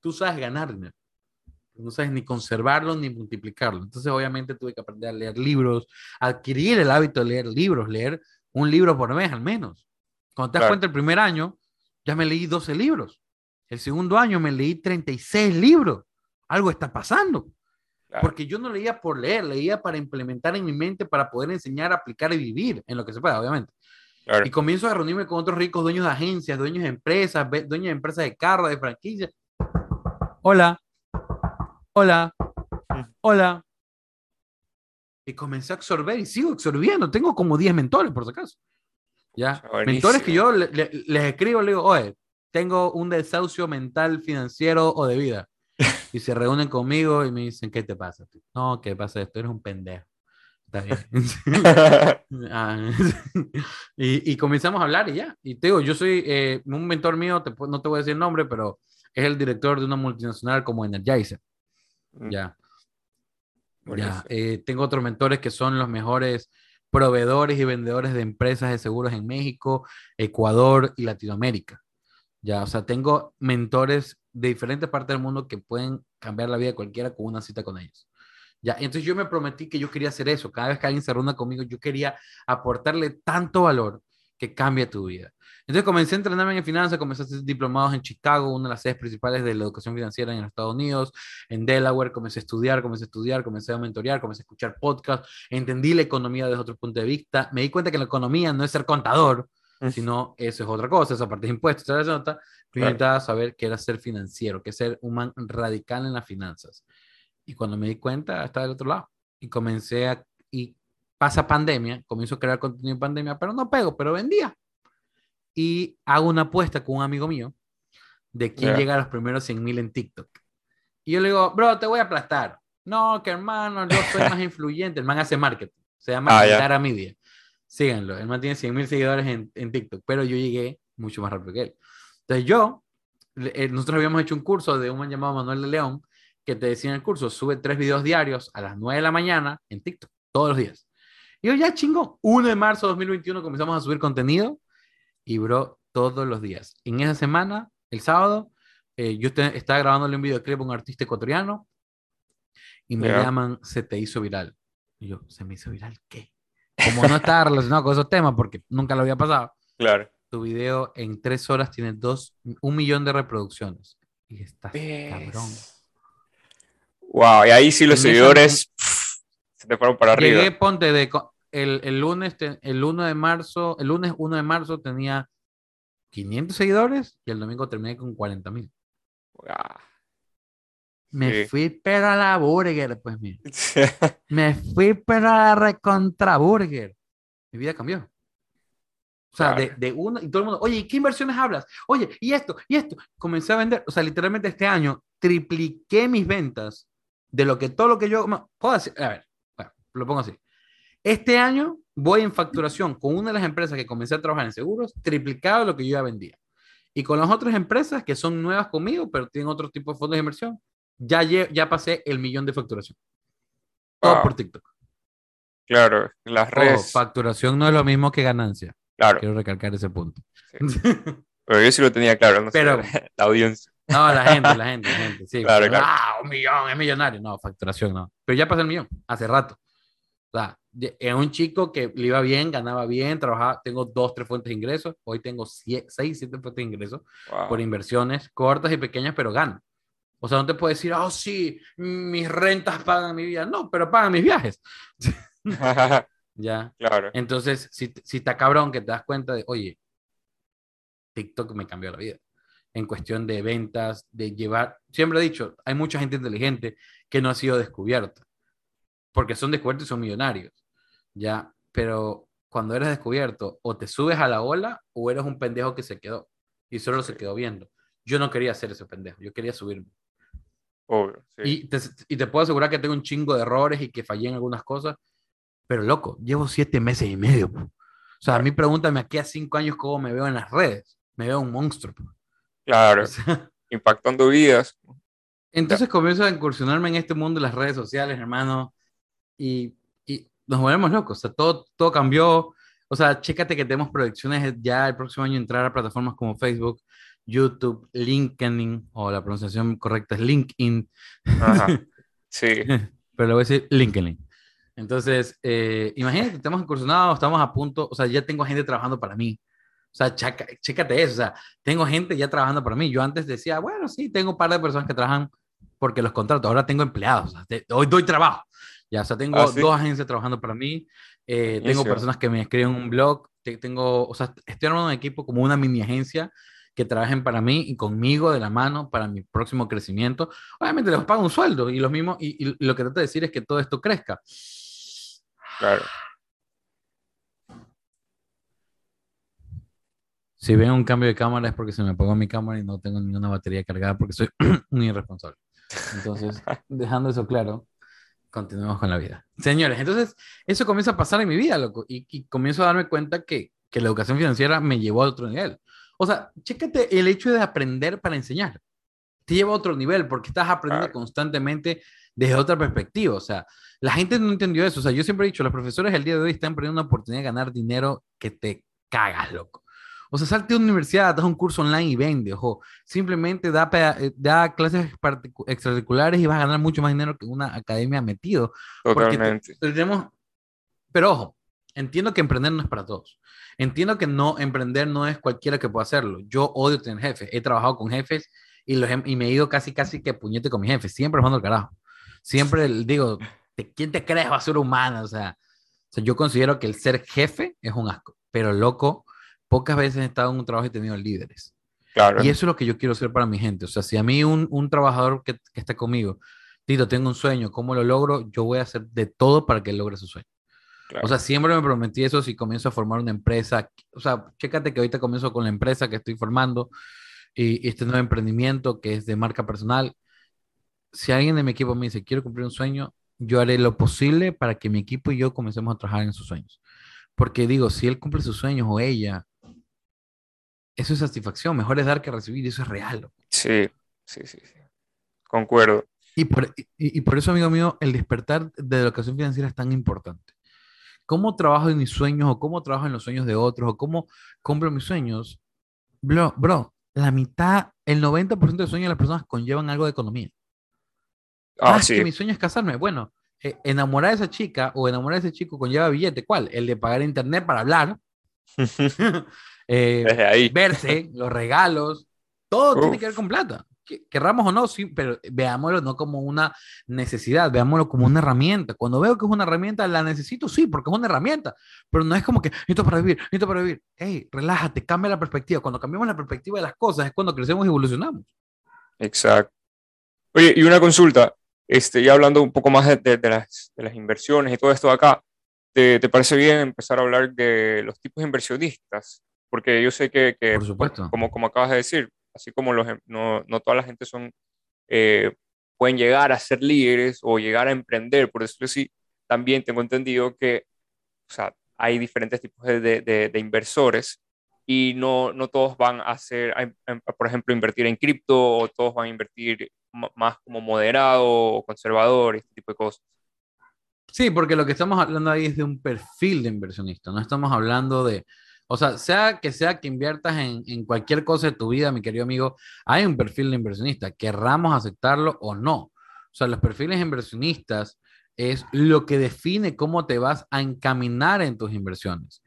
tú sabes ganar dinero, no sabes ni conservarlo ni multiplicarlo. Entonces, obviamente, tuve que aprender a leer libros, adquirir el hábito de leer libros, leer un libro por mes al menos. Cuando te das cuenta, el primer año ya me leí 12 libros. El segundo año me leí 36 libros. Algo está pasando. Porque yo no leía por leer, leía para implementar en mi mente, para poder enseñar, aplicar y vivir en lo que se pueda, obviamente. Y comienzo a reunirme con otros ricos dueños de agencias, dueños de empresas, dueños de empresas de carro, de franquicias. Hola, hola, hola. Y comencé a absorber y sigo absorbiendo. Tengo como 10 mentores, por si acaso. ¿Ya? Mentores que yo les escribo, le digo, oye, tengo un desahucio mental, financiero o de vida. Y se reúnen conmigo y me dicen, ¿qué te pasa? No, ¿qué pasa esto? Eres un pendejo. [LAUGHS] Ah, y, comenzamos a hablar y ya. Y te digo, yo soy eh, un mentor mío, no te voy a decir el nombre, pero es el director de una multinacional como Energizer. Mm. Ya. Ya, eh, tengo otros mentores que son los mejores proveedores y vendedores de empresas de seguros en México, Ecuador y Latinoamérica. Ya, o sea, tengo mentores de diferentes partes del mundo que pueden cambiar la vida de cualquiera con una cita con ellos. Ya, entonces yo me prometí que yo quería hacer eso. Cada vez que alguien se reúna conmigo, yo quería aportarle tanto valor que cambie tu vida. Entonces comencé a entrenarme en finanzas, comencé a hacer diplomados en Chicago, una de las sedes principales de la educación financiera en Estados Unidos, en Delaware, comencé a estudiar, comencé a estudiar, comencé a mentorear, comencé a escuchar podcasts, entendí la economía desde otro punto de vista, me di cuenta que la economía no es ser contador, sino eso es otra cosa, esa parte de impuestos, esa nota, claro. saber qué era ser financiero, qué es ser un man radical en las finanzas. Y cuando me di cuenta, estaba del otro lado. Y comencé a, y pasa pandemia, comienzo a crear contenido en pandemia, pero no pego, pero vendía y hago una apuesta con un amigo mío de quién llega a los primeros 100 mil en TikTok. Y yo le digo, bro, te voy a aplastar. No, que hermano, yo soy [LAUGHS] más influyente. El man hace marketing. Se llama ah, Media. Síganlo. El man tiene 100 mil seguidores en, en, TikTok, pero yo llegué mucho más rápido que él. Entonces yo, eh, nosotros habíamos hecho un curso de un man llamado Manuel de León que te decía en el curso, sube tres videos diarios a las 9 de la mañana en TikTok, todos los días. Y yo ya chingo, 1 de marzo de 2021 comenzamos a subir contenido y bro, todos los días. En esa semana, el sábado, eh, yo estaba grabándole un videoclip a un artista ecuatoriano y me llaman, se te hizo viral. Y yo, ¿se me hizo viral qué? Como no estaba relacionado con esos temas porque nunca lo había pasado. Claro. Tu video en tres horas tiene dos, un millón de reproducciones. Y estás cabrón. Wow, y ahí sí los seguidores se te fueron para arriba. Llegué, ponte de el, lunes, el 1 de marzo, el lunes 1 de marzo tenía 500 seguidores y el domingo terminé con 40 mil. Me fui para la burger, pues mira. [LAUGHS] Me fui para la recontra burger. Mi vida cambió. O sea, de, de uno y todo el mundo, oye, ¿qué inversiones hablas? Oye, y esto, y esto. Comencé a vender, o sea, literalmente este año tripliqué mis ventas de lo que todo lo que yo puedo decir. A ver, lo pongo así. Este año voy en facturación con una de las empresas que comencé a trabajar en seguros, triplicado lo que yo ya vendía. Y con las otras empresas que son nuevas conmigo, pero tienen otro tipo de fondos de inversión, ya, ya pasé el millón de facturación. Todo por TikTok. Claro, las redes. facturación no es lo mismo que ganancia. Claro. Quiero recalcar ese punto. Pero yo sí lo tenía claro, no pero, [LAUGHS] la audiencia. No, la gente, la gente, la gente. Sí, claro, claro. Ah, un millón, es millonario. No, facturación no. Pero ya pasé el millón, hace rato. O sea, es un chico que le iba bien, ganaba bien, trabajaba, tengo dos, tres fuentes de ingresos, hoy tengo seis, siete fuentes de ingresos por inversiones cortas y pequeñas, pero gano. O sea, no te puedes decir, oh, sí, mis rentas pagan mi vida. No, pero pagan mis viajes. [LAUGHS] ya. Claro. Entonces, si, si está cabrón que te das cuenta de, oye, TikTok me cambió la vida. En cuestión de ventas, de llevar, siempre he dicho, hay mucha gente inteligente que no ha sido descubierta porque son descubiertos y son millonarios, ¿ya? Pero cuando eres descubierto, o te subes a la ola o eres un pendejo que se quedó y solo se quedó viendo. Yo no quería ser ese pendejo, yo quería subirme. Obvio, sí. y, te, y te puedo asegurar que tengo un chingo de errores y que fallé en algunas cosas, pero loco, llevo siete meses y medio. O sea, a mí pregúntame aquí a cinco años cómo me veo en las redes. Me veo un monstruo. Claro, [LAUGHS] impactando vidas. Entonces comienzo a incursionarme en este mundo de las redes sociales, hermano y, y nos volvemos locos. O sea, todo, todo cambió. O sea, chécate que tenemos proyecciones ya el próximo año entrar a plataformas como Facebook, YouTube, LinkedIn, o la pronunciación correcta es LinkedIn. [LAUGHS] Sí. Pero le voy a decir LinkedIn. Entonces, eh, imagínate, estamos incursionados, estamos a punto, o sea, ya tengo gente trabajando para mí. O sea, checa, chécate eso, o sea, tengo gente ya trabajando para mí. Yo antes decía, bueno, sí, tengo un par de personas que trabajan porque los contrato, ahora tengo empleados, hoy doy trabajo. Ya, o sea, tengo ah, dos agencias trabajando para mí, eh, tengo personas que me escriben un blog, tengo, o sea, estoy armando un equipo como una mini agencia que trabajen para mí y conmigo de la mano para mi próximo crecimiento. Obviamente les pago un sueldo y, lo mismo, y, y lo que trato de decir es que todo esto crezca. Claro. Si ven un cambio de cámara es porque se me apagó mi cámara y no tengo ninguna batería cargada porque soy [CLEARS THROAT] un irresponsable. Entonces, [LAUGHS] dejando eso claro, continuemos con la vida. Señores, entonces eso comienza a pasar en mi vida, loco, y, comienzo a darme cuenta que, que, la educación financiera me llevó a otro nivel. O sea, chécate el hecho de aprender para enseñar. Te lleva a otro nivel porque estás aprendiendo constantemente desde otra perspectiva. O sea, la gente no entendió eso. O sea, yo siempre he dicho, los profesores el día de hoy están perdiendo una oportunidad de ganar dinero que te cagas, loco. O sea, salte de una universidad, das un curso online y vende, ojo. Simplemente da, eh, da clases extracurriculares y vas a ganar mucho más dinero que una academia metido. Totalmente. Tenemos, pero ojo, entiendo que emprender no es para todos. Entiendo que no emprender no es cualquiera que pueda hacerlo. Yo odio tener jefes. He trabajado con jefes y, los y me he ido casi, casi que puñete con mis jefes. Siempre mando el carajo. Siempre digo, ¿quién te crees basura humana? O sea, o sea, yo considero que el ser jefe es un asco. Pero loco, pocas veces he estado en un trabajo y he tenido líderes. Claro. Y eso es lo que yo quiero hacer para mi gente. O sea, si a mí un, un trabajador que, que está conmigo, Tito, tengo un sueño, ¿cómo lo logro? Yo voy a hacer de todo para que él logre su sueño. O sea, siempre me prometí eso si comienzo a formar una empresa. O sea, chécate que ahorita comienzo con la empresa que estoy formando y, este nuevo emprendimiento que es de marca personal. Si alguien de mi equipo me dice, quiero cumplir un sueño, yo haré lo posible para que mi equipo y yo comencemos a trabajar en sus sueños. Porque digo, si él cumple sus sueños o ella, eso es satisfacción. Mejor es dar que recibir, eso es real. Sí, sí, sí, sí. Concuerdo. Y por, y, y por eso, amigo mío, el despertar de educación financiera es tan importante cómo trabajo en mis sueños o cómo trabajo en los sueños de otros o cómo compro mis sueños, bro, bro la mitad, el 90% de sueños de las personas conllevan algo de economía. Ah, sí. que mi sueño es casarme. Bueno, eh, enamorar a esa chica o enamorar a ese chico conlleva billete. ¿Cuál? El de pagar internet para hablar. [LAUGHS] [LAUGHS] eh, ahí. Verse, los regalos. Todo tiene que ver con plata querramos o no, sí, pero veámoslo no como una necesidad, veámoslo como una herramienta. Cuando veo que es una herramienta, la necesito, sí, porque es una herramienta, pero no es como que necesito para vivir, necesito para vivir. Hey, relájate, cambia la perspectiva. Cuando cambiamos la perspectiva de las cosas es cuando crecemos y evolucionamos. Exacto. Oye, y una consulta, este, ya hablando un poco más de, de, las, de las, inversiones y todo esto de acá, ¿te, ¿te, parece bien empezar a hablar de los tipos de inversionistas? Porque yo sé que, que Por supuesto. Como, como acabas de decir, así como los, em, no, no toda la gente son, eh, pueden llegar a ser líderes o llegar a emprender, por decirlo así, también tengo entendido que o sea, hay diferentes tipos de, de, de inversores y no, no todos van a hacer, por ejemplo, invertir en cripto o todos van a invertir más como moderado o conservador, este tipo de cosas. Sí, porque lo que estamos hablando ahí es de un perfil de inversionista, no estamos hablando de, o sea, sea que sea que inviertas en, cualquier cosa de tu vida, mi querido amigo, hay un perfil de inversionista, querramos aceptarlo o no. O sea, los perfiles inversionistas es lo que define cómo te vas a encaminar en tus inversiones.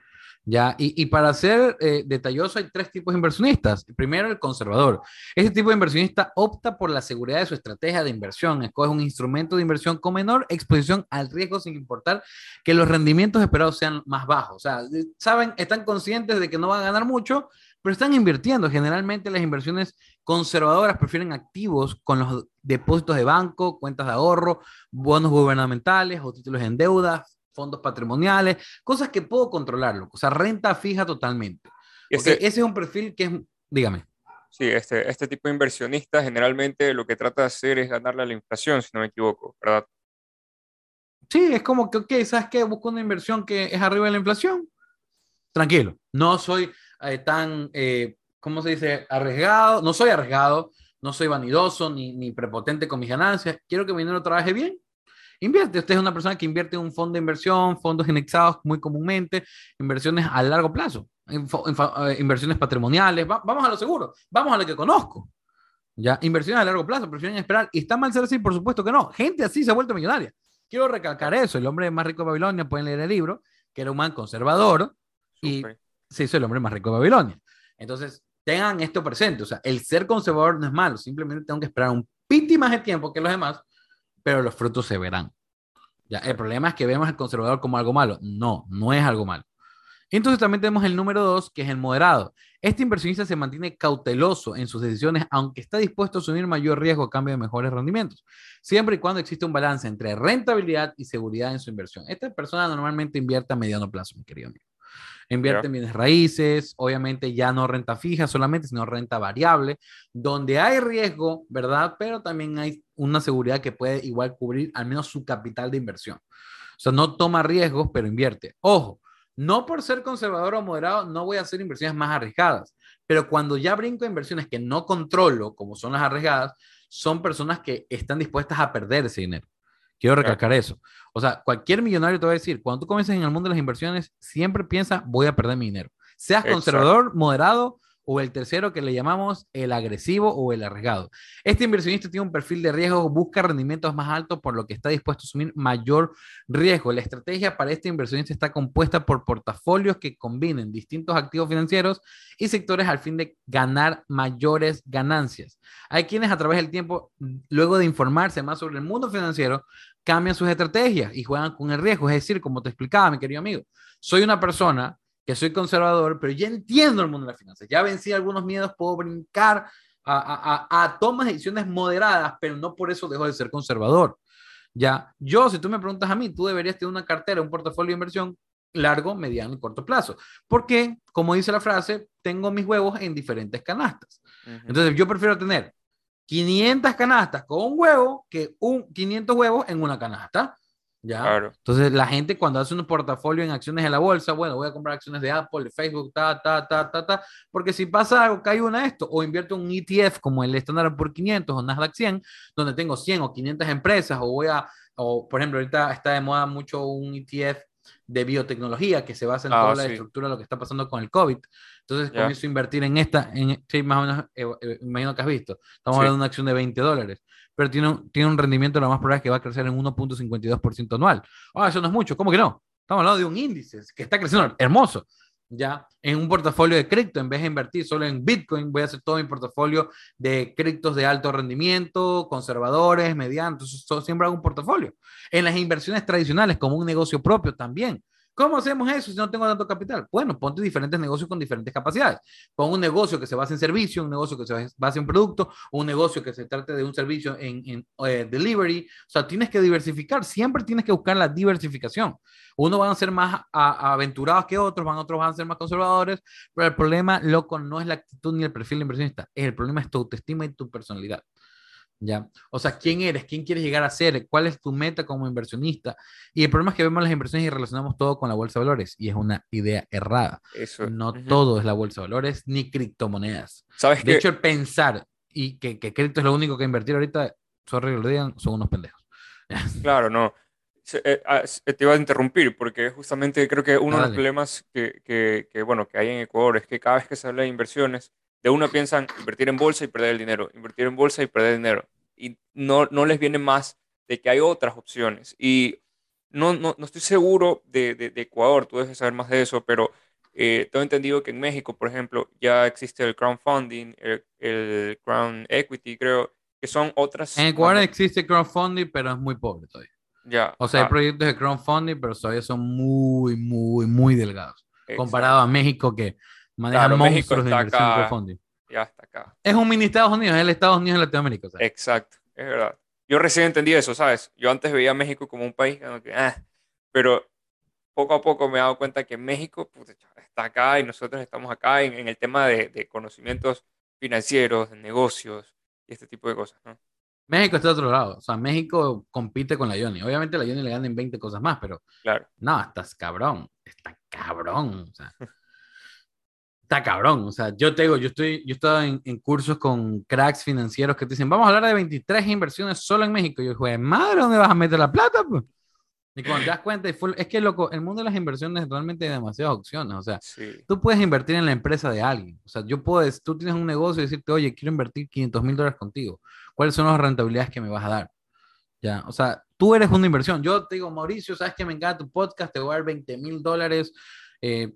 ¿Ya? Y, para ser eh, detalloso, hay tres tipos de inversionistas. Primero, el conservador. Este tipo de inversionista opta por la seguridad de su estrategia de inversión. Escoge un instrumento de inversión con menor exposición al riesgo sin importar que los rendimientos esperados sean más bajos. O sea, saben, están conscientes de que no van a ganar mucho, pero están invirtiendo. Generalmente las inversiones conservadoras prefieren activos con los depósitos de banco, cuentas de ahorro, bonos gubernamentales o títulos en deuda, fondos patrimoniales, cosas que puedo controlarlo, o sea, renta fija totalmente. Este, ese es un perfil que es, dígame. Sí, este, este tipo de inversionista generalmente lo que trata de hacer es ganarle a la inflación, si no me equivoco, ¿verdad? Sí, es como que, ok, ¿sabes qué? Busco una inversión que es arriba de la inflación. Tranquilo, no soy eh, tan, eh, ¿cómo se dice? Arriesgado, no soy arriesgado, no soy vanidoso ni, ni prepotente con mis ganancias. Quiero que mi dinero trabaje bien Invierte, usted es una persona que invierte en un fondo de inversión, fondos indexados muy comúnmente, inversiones a largo plazo, eh, inversiones patrimoniales, vamos a lo seguro, vamos a lo que conozco. ¿ya? Inversiones a largo plazo, prefieren esperar. ¿Y está mal ser así? Por supuesto que no. Gente así se ha vuelto millonaria. Quiero recalcar eso. El hombre más rico de Babilonia, pueden leer el libro, que era un man conservador y se hizo el hombre más rico de Babilonia. Entonces, tengan esto presente. O sea, el ser conservador no es malo, simplemente tengo que esperar un piti más de tiempo que los demás pero los frutos se verán. Ya, el problema es que vemos al conservador como algo malo. No, no es algo malo. Entonces también tenemos el número dos, que es el moderado. Este inversionista se mantiene cauteloso en sus decisiones, aunque está dispuesto a asumir mayor riesgo a cambio de mejores rendimientos, siempre y cuando existe un balance entre rentabilidad y seguridad en su inversión. Esta persona normalmente invierte a mediano plazo, mi querido amigo. Invierte en bienes raíces, obviamente ya no renta fija solamente, sino renta variable, donde hay riesgo, ¿verdad? Pero también hay una seguridad que puede igual cubrir al menos su capital de inversión. O sea, no toma riesgos, pero invierte. Ojo, no por ser conservador o moderado, no voy a hacer inversiones más arriesgadas, pero cuando ya brinco inversiones que no controlo, como son las arriesgadas, son personas que están dispuestas a perder ese dinero. Quiero recalcar eso. O sea, cualquier millonario te va a decir, cuando tú comiences en el mundo de las inversiones, siempre piensa, voy a perder mi dinero. Seas conservador, moderado o el tercero que le llamamos el agresivo o el arriesgado. Este inversionista tiene un perfil de riesgo, busca rendimientos más altos por lo que está dispuesto a asumir mayor riesgo. La estrategia para este inversionista está compuesta por portafolios que combinen distintos activos financieros y sectores al fin de ganar mayores ganancias. Hay quienes a través del tiempo, luego de informarse más sobre el mundo financiero, cambian sus estrategias y juegan con el riesgo. Es decir, como te explicaba, mi querido amigo, soy una persona que soy conservador, pero ya entiendo el mundo de las finanzas, ya vencí algunos miedos, puedo brincar a, a, a tomas de decisiones moderadas, pero no por eso dejo de ser conservador. Ya, yo, si tú me preguntas a mí, tú deberías tener una cartera, un portafolio de inversión largo, mediano y corto plazo. Porque, como dice la frase, tengo mis huevos en diferentes canastas. Entonces, yo prefiero tener 500 canastas con un huevo que un 500 huevos en una canasta. ¿Ya? Entonces, la gente cuando hace un portafolio en acciones en la bolsa, bueno, voy a comprar acciones de Apple, de Facebook, ta, ta, ta, ta, ta, porque si pasa algo, cae una de esto, o invierto en un ETF como el estándar por 500 o Nasdaq 100, donde tengo 100 o 500 empresas, o voy a, o por ejemplo, ahorita está de moda mucho un ETF de biotecnología que se basa en ah, toda la estructura de lo que está pasando con el COVID. Entonces comienzo a invertir en esta, en, sí, más o menos, eh, eh, imagino que has visto. Estamos hablando de una acción de 20 dólares pero tiene un, tiene un rendimiento lo más probable es que va a crecer en 1.52% anual. Ah, eso no es mucho, ¿cómo que no? Estamos hablando de un índice que está creciendo hermoso. Ya en un portafolio de cripto, en vez de invertir solo en Bitcoin, voy a hacer todo mi portafolio de criptos de alto rendimiento, conservadores, medianos, siempre hago un portafolio. En las inversiones tradicionales, como un negocio propio también, ¿Cómo hacemos eso si no tengo tanto capital? Bueno, ponte diferentes negocios con diferentes capacidades. Pon un negocio que se base en servicio, un negocio que se base en producto, un negocio que se trate de un servicio en, eh, delivery. O sea, tienes que diversificar. Siempre tienes que buscar la diversificación. Unos van a ser más aventurados que otros, van, otros van a ser más conservadores, pero el problema, loco, no es la actitud ni el perfil inversionista. El problema es tu autoestima y tu personalidad. ¿Ya? O sea, ¿quién eres? ¿Quién quieres llegar a ser? ¿Cuál es tu meta como inversionista? Y el problema es que vemos las inversiones y relacionamos todo con la bolsa de valores y es una idea errada. Eso. No todo es la bolsa de valores ni criptomonedas. ¿Sabes de hecho, el pensar y que, que, crédito es lo único que invertir ahorita, sorry lo digan, son unos pendejos. [LAUGHS] Claro, no. Eh, ah, te iba a interrumpir porque justamente creo que uno de los problemas que, que, que, bueno, que hay en Ecuador es que cada vez que se habla de inversiones, de una piensan invertir en bolsa y perder el dinero, invertir en bolsa y perder dinero. Y no, no les viene más de que hay otras opciones. Y no, no, no estoy seguro de, de, Ecuador, tú debes saber más de eso, pero eh, tengo entendido que en México, por ejemplo, ya existe el crowdfunding, el, el crowd equity, creo, que son otras... En Ecuador existe crowdfunding, pero es muy pobre todavía. Ya. O sea, hay ah. proyectos de crowdfunding, pero todavía son muy, muy, muy delgados. Comparado a México, que Maneja monstruos de inversión crowdfunding. Ya está acá. Es un mini Estados Unidos, es el Estados Unidos de Latinoamérica. Exacto, es verdad. Yo recién entendí eso, ¿sabes? Yo antes veía a México como un país, ah", pero poco a poco me he dado cuenta que México está acá y nosotros estamos acá en, el tema de, conocimientos financieros, de negocios y este tipo de cosas, ¿no? México está de otro lado. O sea, México compite con la Yoni. Obviamente la Yoni le gana en 20 cosas más, pero. Claro. No, estás cabrón. Está cabrón. O sea, [LAUGHS] está cabrón. O sea, yo tengo, yo estoy, yo estaba en, en, cursos con cracks financieros que te dicen, vamos a hablar de 23 inversiones solo en México. Y yo dije, madre, ¿dónde vas a meter la plata? Pues? Y cuando te das cuenta, es que loco, el mundo de las inversiones realmente hay demasiadas opciones. O sea, tú puedes invertir en la empresa de alguien. O sea, yo puedo, tú tienes un negocio y decirte, oye, quiero invertir 500 mil dólares contigo. ¿Cuáles son las rentabilidades que me vas a dar? Ya, o sea, tú eres una inversión. Yo te digo, Mauricio, sabes que me encanta tu podcast, te voy a dar 20 mil dólares. Eh,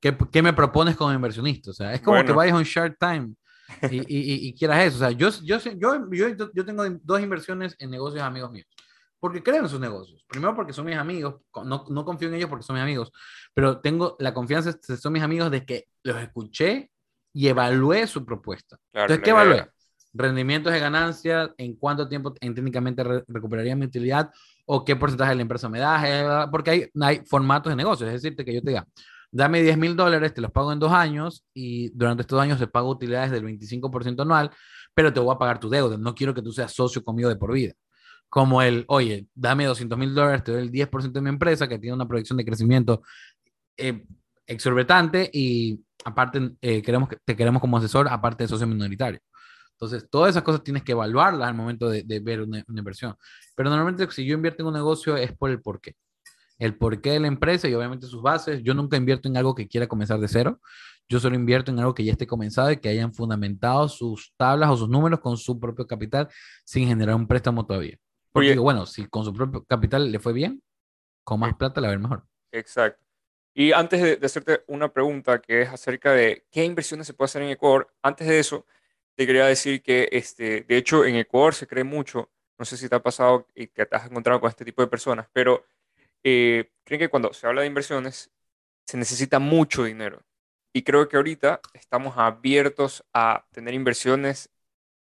¿qué, me propones como inversionista? O sea, es como que vayas a un Shark Time [LAUGHS] y, y, y, quieras eso. O sea, yo, yo, yo, yo, yo tengo dos inversiones en negocios amigos míos porque creo en sus negocios. Primero porque son mis amigos, no, no, confío en ellos porque son mis amigos, pero tengo la confianza son mis amigos de que los escuché y evalué su propuesta. Entonces, ¿qué evalué? Rendimientos de ganancia, en cuánto tiempo técnicamente recuperaría mi utilidad o qué porcentaje de la empresa me da, porque hay, hay formatos de negocios, es decir, que yo te diga, dame 10 mil dólares, te los pago en dos años y durante estos años te pago utilidades del 25% anual, pero te voy a pagar tu deuda. No quiero que tú seas socio conmigo de por vida. Como el, oye, dame 200 mil dólares, te doy el 10% de mi empresa que tiene una proyección de crecimiento eh, exorbitante y aparte eh, queremos, te queremos como asesor, aparte de socio minoritario. Entonces, todas esas cosas tienes que evaluarlas al momento de, de ver una, una, inversión. Pero normalmente si yo invierto en un negocio es por el porqué. El porqué de la empresa y obviamente sus bases. Yo nunca invierto en algo que quiera comenzar de cero. Yo solo invierto en algo que ya esté comenzado y que hayan fundamentado sus tablas o sus números con su propio capital sin generar un préstamo todavía. Porque Oye, bueno, si con su propio capital le fue bien, con más plata le va a ir mejor. Exacto. Y antes de, de, hacerte una pregunta que es acerca de qué inversiones se puede hacer en Ecuador, antes de eso, te quería decir que, este, de hecho, en Ecuador se cree mucho, no sé si te ha pasado y que te has encontrado con este tipo de personas, pero eh, creen que cuando se habla de inversiones se necesita mucho dinero. Y creo que ahorita estamos abiertos a tener inversiones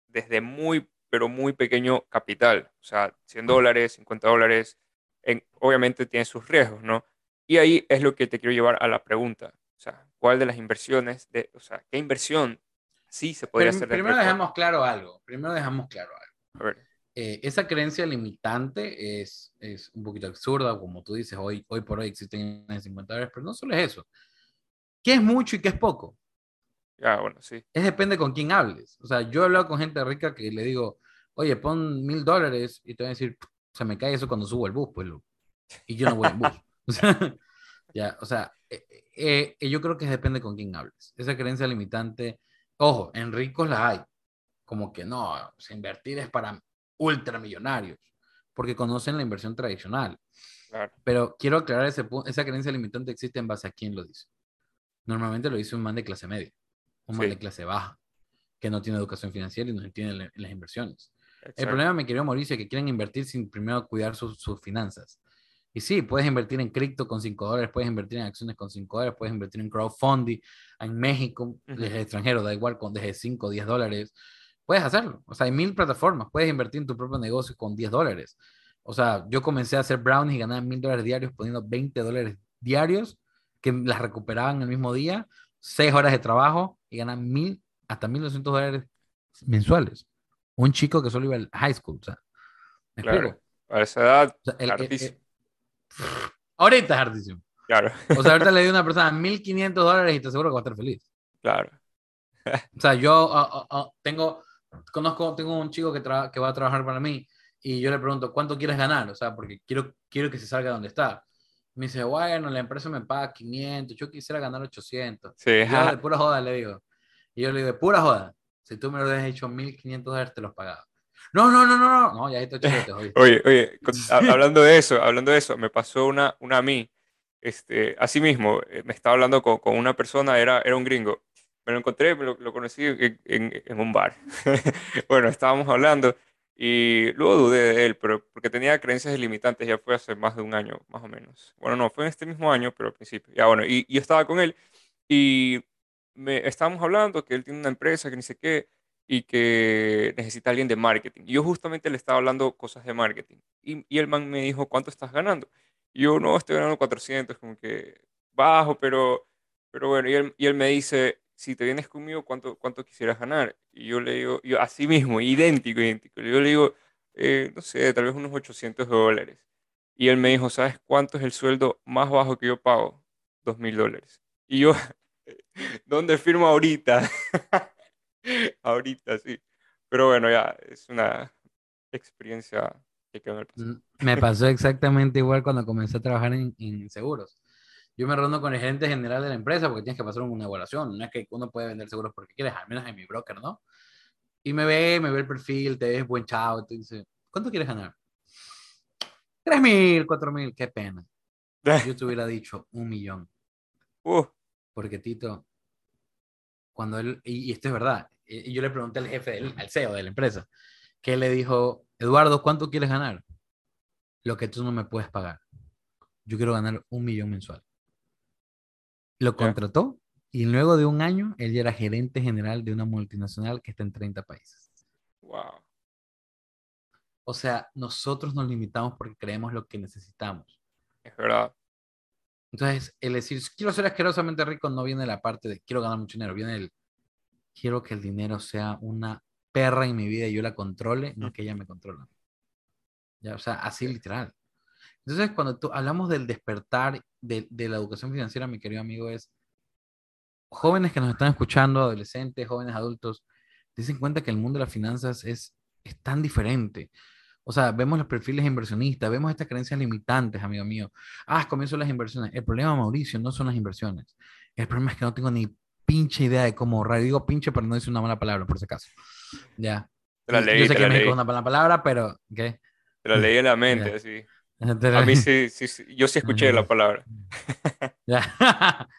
desde muy, pero muy pequeño capital, o sea, 100 dólares, 50 dólares, en, obviamente tiene sus riesgos, ¿no? Y ahí es lo que te quiero llevar a la pregunta. O sea, ¿cuál de las inversiones, de, o sea, qué inversión sí se podría Pero, hacer? Primero dejamos claro algo. Primero dejamos claro algo. A ver. Eh, esa creencia limitante es, es un poquito absurda, como tú dices, hoy, hoy por hoy existen 50 dólares, pero no solo es eso. ¿Qué es mucho y qué es poco? Ya, ah, bueno, sí. Es depende con quién hables. O sea, yo he hablado con gente rica que le digo, oye, pon mil dólares y te van a decir, se me cae eso cuando subo el bus, pues, y yo no voy en bus. [LAUGHS] O sea, [LAUGHS] ya, o sea, eh, eh, yo creo que depende con quién hables. Esa creencia limitante, ojo, en ricos la hay. Como que no, o sea, invertir es para ultramillonarios, porque conocen la inversión tradicional. Claro. Pero quiero aclarar ese esa creencia limitante existe en base a quién lo dice. Normalmente lo dice un man de clase media, un man Sí. de clase baja, que no tiene educación financiera y no entiende la- las inversiones. El problema, mi querido Mauricio, es que quieren invertir sin primero cuidar sus, sus finanzas. Y sí, puedes invertir en cripto con 5 dólares, puedes invertir en acciones con 5 dólares, puedes invertir en crowdfunding en México, desde el extranjero, da igual, con desde 5 o 10 dólares. Puedes hacerlo. O sea, hay mil plataformas. Puedes invertir en tu propio negocio con 10 dólares. O sea, yo comencé a hacer brownies y ganaba mil dólares diarios poniendo 20 dólares diarios que las recuperaban el mismo día, 6 horas de trabajo y ganan mil hasta 1200 dólares mensuales. Un chico que solo iba al high school. O sea, ¿me Claro. explico? A esa edad, O sea, el- el- hartísimo. el- [LAUGHS] ahorita es hartísimo. claro, O sea, ahorita le di a [LAUGHS] una persona 1500 dólares y te aseguro que va a estar feliz. claro. O sea, yo ah, ah, ah, tengo, conozco, tengo un chico que, que va a trabajar para mí y yo le pregunto, ¿cuánto quieres ganar? O sea, porque quiero, quiero que se salga donde está. Me dice, bueno, la empresa me paga 500, yo quisiera ganar 800. Sí, Y yo de pura joda le digo. Y yo le digo, de pura joda, si tú me lo hubieras hecho 1500 dólares, te los pagaba. No, no, no, no, no, no, ya está chido, te jodí. Oye, oye, [LAUGHS] hablando de eso, hablando de eso, me pasó una, una a mí, este, así mismo, eh, me estaba hablando con, con una persona, era, era un gringo, me lo encontré, me lo, lo conocí en, en- en un bar. [LAUGHS] Bueno, estábamos hablando y luego dudé de él, pero porque tenía creencias limitantes, ya fue hace más de un año, más o menos. Bueno, no, fue en este mismo año, pero al principio. Ya bueno, y, yo estaba con él y me, estábamos hablando que él tiene una empresa que ni sé qué y que necesita alguien de marketing. Y yo justamente le estaba hablando cosas de marketing. Y, y el man me dijo, ¿cuánto estás ganando? Y yo, no, estoy ganando 400, como que bajo, pero, pero bueno. Y él, y él me dice, si te vienes conmigo, ¿cuánto, cuánto quisieras ganar? Y yo le digo, yo, así mismo, idéntico, idéntico. Yo le digo, "Eh, no sé, tal vez unos 800 dólares. Y él me dijo, ¿sabes cuánto es el sueldo más bajo que yo pago? 2.000 dólares. Y yo, [LAUGHS] ¿dónde firmo ahorita? [LAUGHS] ahorita, sí. Pero bueno, ya, es una experiencia que quedó en el pasado. Me pasó exactamente igual cuando comencé a trabajar en, en seguros. Yo me reúno con el gerente general de la empresa porque tienes que pasar una evaluación. No es que uno puede vender seguros porque quieres, al menos en mi broker, ¿no? Y me ve, me ve el perfil, te ves buen chavo, te dice, ¿cuánto quieres ganar? Tres mil, cuatro mil, qué pena. [LAUGHS] Yo te hubiera dicho un millón. Uh, Porque Tito, cuando él, y, y esto es verdad, y yo le pregunté al jefe, del, al CEO de la empresa, que él le dijo, Eduardo, ¿cuánto quieres ganar? Lo que tú no me puedes pagar. Yo quiero ganar un millón mensual. Lo contrató y luego de un año él ya era gerente general de una multinacional que está en 30 países. wow. O sea, nosotros nos limitamos porque creemos lo que necesitamos. Es verdad. Entonces, el decir, quiero ser asquerosamente rico no viene de la parte de quiero ganar mucho dinero, viene el quiero que el dinero sea una perra en mi vida y yo la controle, no que ella me controla. Ya, o sea, así literal. Entonces, cuando tú hablamos del despertar de, de la educación financiera, mi querido amigo, es jóvenes que nos están escuchando, adolescentes, jóvenes adultos, Dicen cuenta que el mundo de las finanzas es, es tan diferente. O sea, vemos los perfiles inversionistas, vemos estas creencias limitantes, amigo mío. Ah, comienzo las inversiones. El problema, Mauricio, no son las inversiones. El problema es que no tengo ni pinche idea de cómo ahorrar. Digo pinche, pero no decir una mala palabra, por si acaso. Ya. Te la leí, Yo sé te que la México leí. es una mala palabra, pero ¿qué? Te la leí en la [LAUGHS] mente, sí. A mí sí, sí, sí, yo sí escuché la palabra. Ya. [LAUGHS]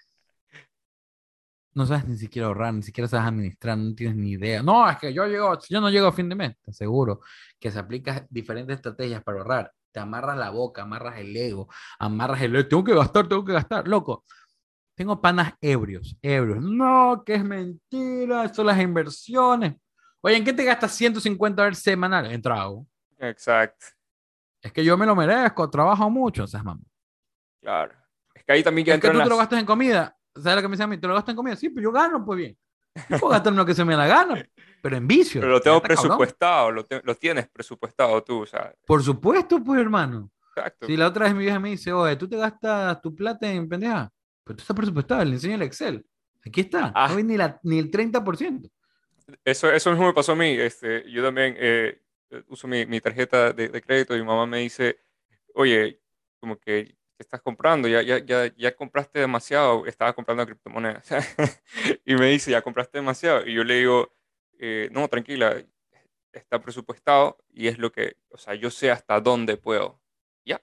No sabes ni siquiera ahorrar, ni siquiera sabes administrar, no tienes ni idea. No, es que yo llego, yo no llego a fin de mes, te aseguro que se aplican diferentes estrategias para ahorrar. Te amarras la boca, amarras el ego, amarras el ego. Tengo que gastar, tengo que gastar, loco. Tengo panas ebrios, ebrios. No, que es mentira, son las inversiones. Oye, ¿en qué te gastas 150 dólares semanal? En trago. Exacto, Es que yo me lo merezco, trabajo mucho, o sea, mamá. claro. Es que ahí también ya Es que tú te lo las... gastas en comida. ¿Sabes lo que me dice a mí? ¿Te lo gastas en comida? Sí, pero yo gano, pues bien. Yo puedo gastarme lo que se me la gana, pero en vicio. Pero lo tengo presupuestado, lo, te- lo tienes presupuestado tú, o sea, Por supuesto, pues, hermano. exacto. Si la otra vez mi vieja me dice, oye, tú te gastas tu plata en pendeja, pero tú estás presupuestado, le enseño el Excel. Aquí está, Ah. no vi ni, la, ni el 30%. Eso, eso mismo me pasó a mí. Este, yo también eh, uso mi, mi tarjeta de, de crédito y mi mamá me dice, oye, como que ¿qué estás comprando? Ya, ya, ya, ya compraste demasiado. Estaba comprando criptomonedas. [LAUGHS] y me dice, ya compraste demasiado. Y yo le digo, "Eh, no, tranquila, está presupuestado y es lo que, o sea, yo sé hasta dónde puedo. Ya.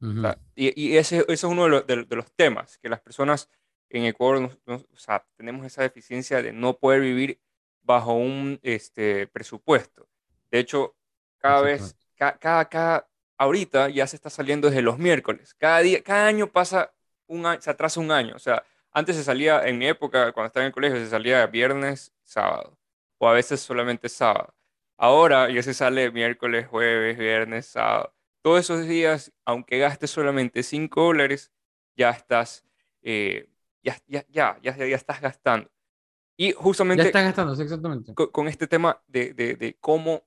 Ujú. O sea, y, y ese, ese es uno de los, de- de los temas, que las personas en Ecuador nos- nos- o sea, tenemos esa deficiencia de no poder vivir bajo un este, presupuesto. De hecho, cada vez, ca- cada, cada, ahorita ya se está saliendo desde los miércoles. Cada día, cada año pasa un año, se atrasa un año. O sea, antes se salía, en mi época, cuando estaba en el colegio, se salía viernes, sábado. O a veces solamente sábado. Ahora ya se sale miércoles, jueves, viernes, sábado. Todos esos días, aunque gastes solamente 5 dólares, ya estás, eh, ya, ya, ya, ya, ya estás gastando. Y Ya justamente estás gastando, exactamente. co- con este tema de, de- de cómo,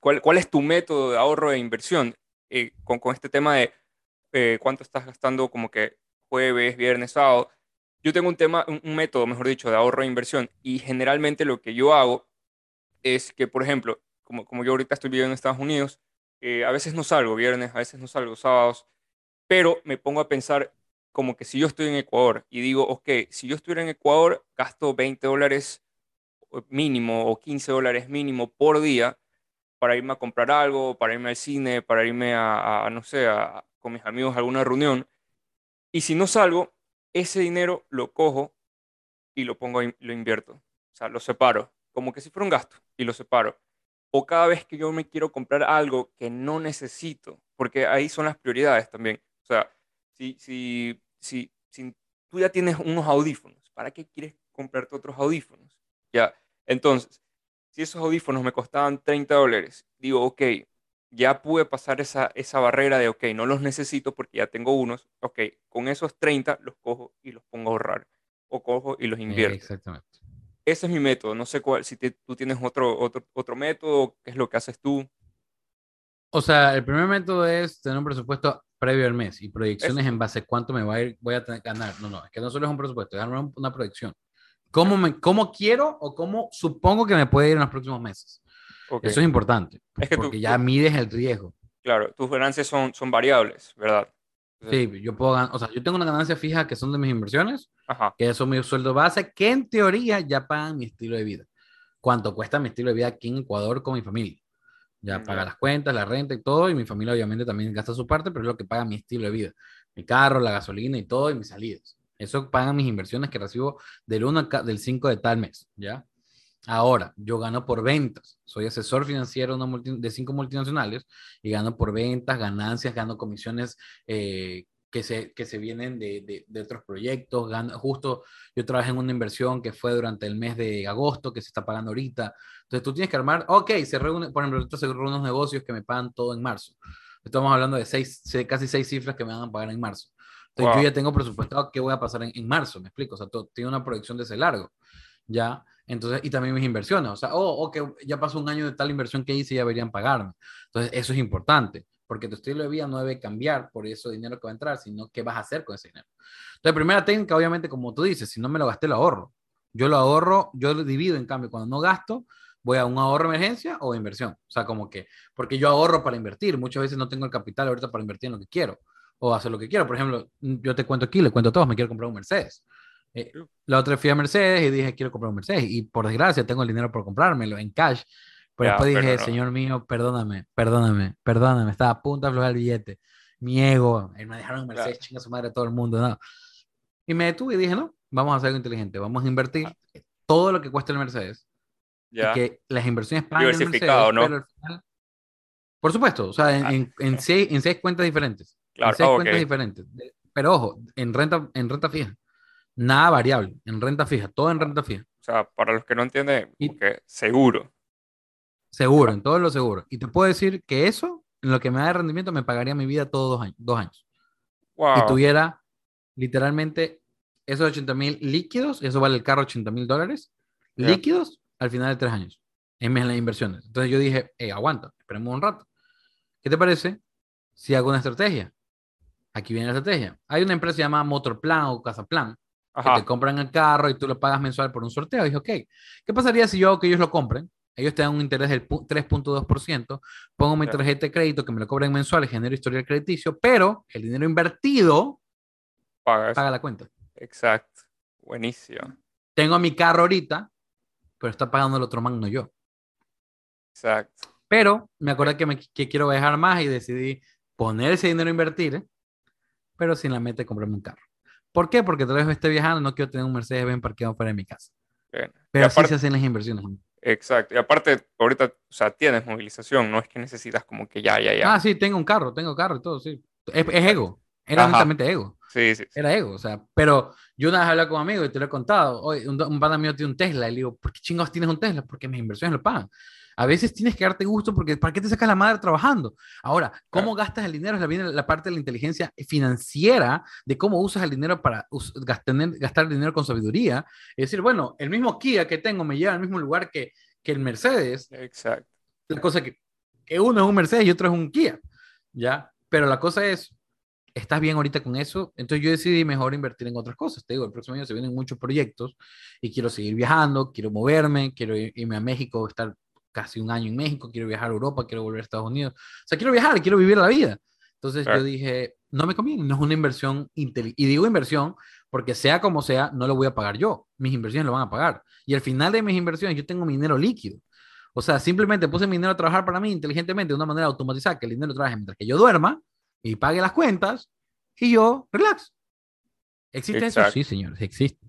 cuál, cuál es tu método de ahorro e inversión, eh, con, con este tema de eh, cuánto estás gastando como que jueves, viernes, sábado. Yo tengo un tema, un, un método, mejor dicho, de ahorro e inversión y generalmente lo que yo hago es que, por ejemplo, como, como yo ahorita estoy viviendo en Estados Unidos, eh, a veces no salgo viernes, a veces no salgo sábados, pero me pongo a pensar como que si yo estoy en Ecuador y digo, ok, si yo estuviera en Ecuador, gasto 20 dólares o mínimo o 15 dólares mínimo por día para irme a comprar algo, para irme al cine, para irme a, no sé, a- con mis amigos a alguna reunión. Y si no salgo, ese dinero lo cojo y lo pongo, lo invierto. O sea, lo separo, como que si fuera un gasto y lo separo. O cada vez que yo me quiero comprar algo que no necesito, porque ahí son las prioridades también. O sea, si, si, si, si tú ya tienes unos audífonos, ¿para qué quieres comprarte otros audífonos? Ya, entonces, si esos audífonos me costaban 30 dólares, digo, ok, ya pude pasar esa, esa barrera de, ok, no los necesito porque ya tengo unos, ok, con esos 30 los cojo y los pongo a ahorrar, o cojo y los invierto. Exactamente. Ese es mi método, no sé cuál, si te- tú tienes otro, otro, otro método, qué es lo que haces tú. O sea, el primer método es tener un presupuesto previo al mes y proyecciones en base a cuánto me va a ir, voy a tener que ganar. No, no, es que no solo es un presupuesto, es una proyección. ¿Cómo, me, ¿Cómo quiero o cómo supongo que me puede ir en los próximos meses? Ok, Eso es importante, Es que tú- porque ya tú- mides el riesgo. Claro, tus ganancias son, son variables, ¿verdad? Entonces, Sí, yo puedo o sea, yo tengo una ganancia fija que son de mis inversiones, Ajá, que son mi sueldo base, que en teoría ya pagan mi estilo de vida. ¿Cuánto cuesta mi estilo de vida aquí en Ecuador con mi familia? Ya Mm, paga las cuentas, la renta y todo, y mi familia obviamente también gasta su parte, pero es lo que paga mi estilo de vida. Mi carro, la gasolina y todo, y mis salidas. Eso pagan mis inversiones que recibo del 1 al ca- del 5 de tal mes, ¿ya? Ahora, yo gano por ventas. Soy asesor financiero de cinco multinacionales y gano por ventas, ganancias, gano comisiones eh, que, se, que se vienen de, de- otros proyectos. Gano, justo yo trabajé en una inversión que fue durante el mes de agosto, que se está pagando ahorita. Entonces tú tienes que armar, ok, se reúne, por ejemplo, se reúnen unos negocios que me pagan todo en marzo. Estamos hablando de seis, se- casi seis cifras que me van a pagar en marzo. Entonces Wow. yo ya tengo presupuestado qué voy a pasar en, en marzo, me explico. O sea, tiene una proyección de ese largo. Ya, entonces, y también mis inversiones. O sea, oh, ok, ya pasó un año de tal inversión que hice y ya deberían pagarme. Entonces, eso es importante, porque tu estilo de vida no debe cambiar por ese dinero que va a entrar, sino qué vas a hacer con ese dinero. Entonces, primera técnica, obviamente, como tú dices, si no me lo gasté, lo ahorro. Yo lo ahorro, yo lo divido, en cambio, cuando no gasto, voy a un ahorro de emergencia o inversión. O sea, como que, porque yo ahorro para invertir, muchas veces no tengo el capital ahorita para invertir en lo que quiero o hacer lo que quiero. Por ejemplo, yo te cuento aquí, le cuento a todos, me quiero comprar un Mercedes. Eh, la otra fui a Mercedes y dije, quiero comprar un Mercedes. Y por desgracia tengo el dinero por comprármelo en cash. Pero después dije, señor mío, perdóname, perdóname, perdóname, estaba a punto de aflojar el billete. Mi ego, me dejaron un Mercedes, chinga su madre todo el mundo, no. Y me detuve y dije, no, vamos a hacer algo inteligente, vamos a invertir ah. todo lo que cuesta el Mercedes. Ya. Y que las inversiones paguen el Mercedes, ¿no? por supuesto, o sea, en, en, ah. seis, en seis cuentas diferentes. Claro, seis cuentas diferentes. Pero ojo, en renta, en renta fija. Nada variable, en renta fija, todo en renta fija. O sea, para los que no entienden, seguro. Seguro, en todo lo seguro. Y te puedo decir que eso, en lo que me da de rendimiento, me pagaría mi vida todos dos años. Dos años. Y tuviera literalmente esos 80 mil líquidos, eso vale el carro 80 mil dólares, líquidos al final de tres años, en las inversiones. Entonces yo dije, hey, aguanta, esperemos un rato. ¿Qué te parece si hago una estrategia? Aquí viene la estrategia. Hay una empresa llamada Motorplan o Casaplan, que te compran el carro y tú lo pagas mensual por un sorteo. Y dije, ok, ¿qué pasaría si yo que ellos lo compren? Ellos te dan un interés del 3.2%, pongo mi tarjeta de crédito que me lo cobren mensual, genero historial crediticio, pero el dinero invertido paga la cuenta. Exacto, buenísimo. Tengo mi carro ahorita, pero está pagando el otro man, no yo. Exacto. Pero me acordé que, me, que quiero viajar más y decidí poner ese dinero a invertir, pero sin la meta de comprarme un carro. ¿Por qué? Porque todavía esté viajando, no quiero tener un Mercedes-Benz parqueado fuera de mi casa. Pero así se hacen las inversiones. Exacto. Y aparte, ahorita, o sea, tienes movilización, no es que necesitas como que ya, ya, ya. Ah, sí, tengo un carro, tengo carro y todo, sí. Es, ego. Era netamente ego. Sí, sí, Era ego, o sea, pero yo una vez hablé con un amigo y te lo he contado. Hoy un, un padre mío tiene un Tesla y le digo, ¿por qué chingados tienes un Tesla? Porque mis inversiones lo pagan. A veces tienes que darte gusto porque ¿para qué te sacas la madre trabajando? Ahora, ¿cómo gastas el dinero? Es la, la parte de la inteligencia financiera de cómo usas el dinero para gastar, gastar el dinero con sabiduría. Es decir, bueno, el mismo Kia que tengo me lleva al mismo lugar que, que el Mercedes. Exacto. La cosa que, que uno es un Mercedes y otro es un Kia, ¿ya? Pero la cosa es, ¿estás bien ahorita con eso? Entonces yo decidí mejor invertir en otras cosas. Te digo, el próximo año se vienen muchos proyectos y quiero seguir viajando, quiero moverme, quiero irme a México, estar casi un año en México, quiero viajar a Europa, quiero volver a Estados Unidos. O sea, quiero viajar, quiero vivir la vida. Entonces yo dije, no me conviene, no es una inversión inteligente. Y digo inversión porque sea como sea, no lo voy a pagar yo. Mis inversiones lo van a pagar. Y al final de mis inversiones yo tengo mi dinero líquido. O sea, simplemente puse mi dinero a trabajar para mí inteligentemente de una manera automatizada, que el dinero trabaje mientras que yo duerma y pague las cuentas y yo relax. ¿Existe eso? Sí, señores, existe.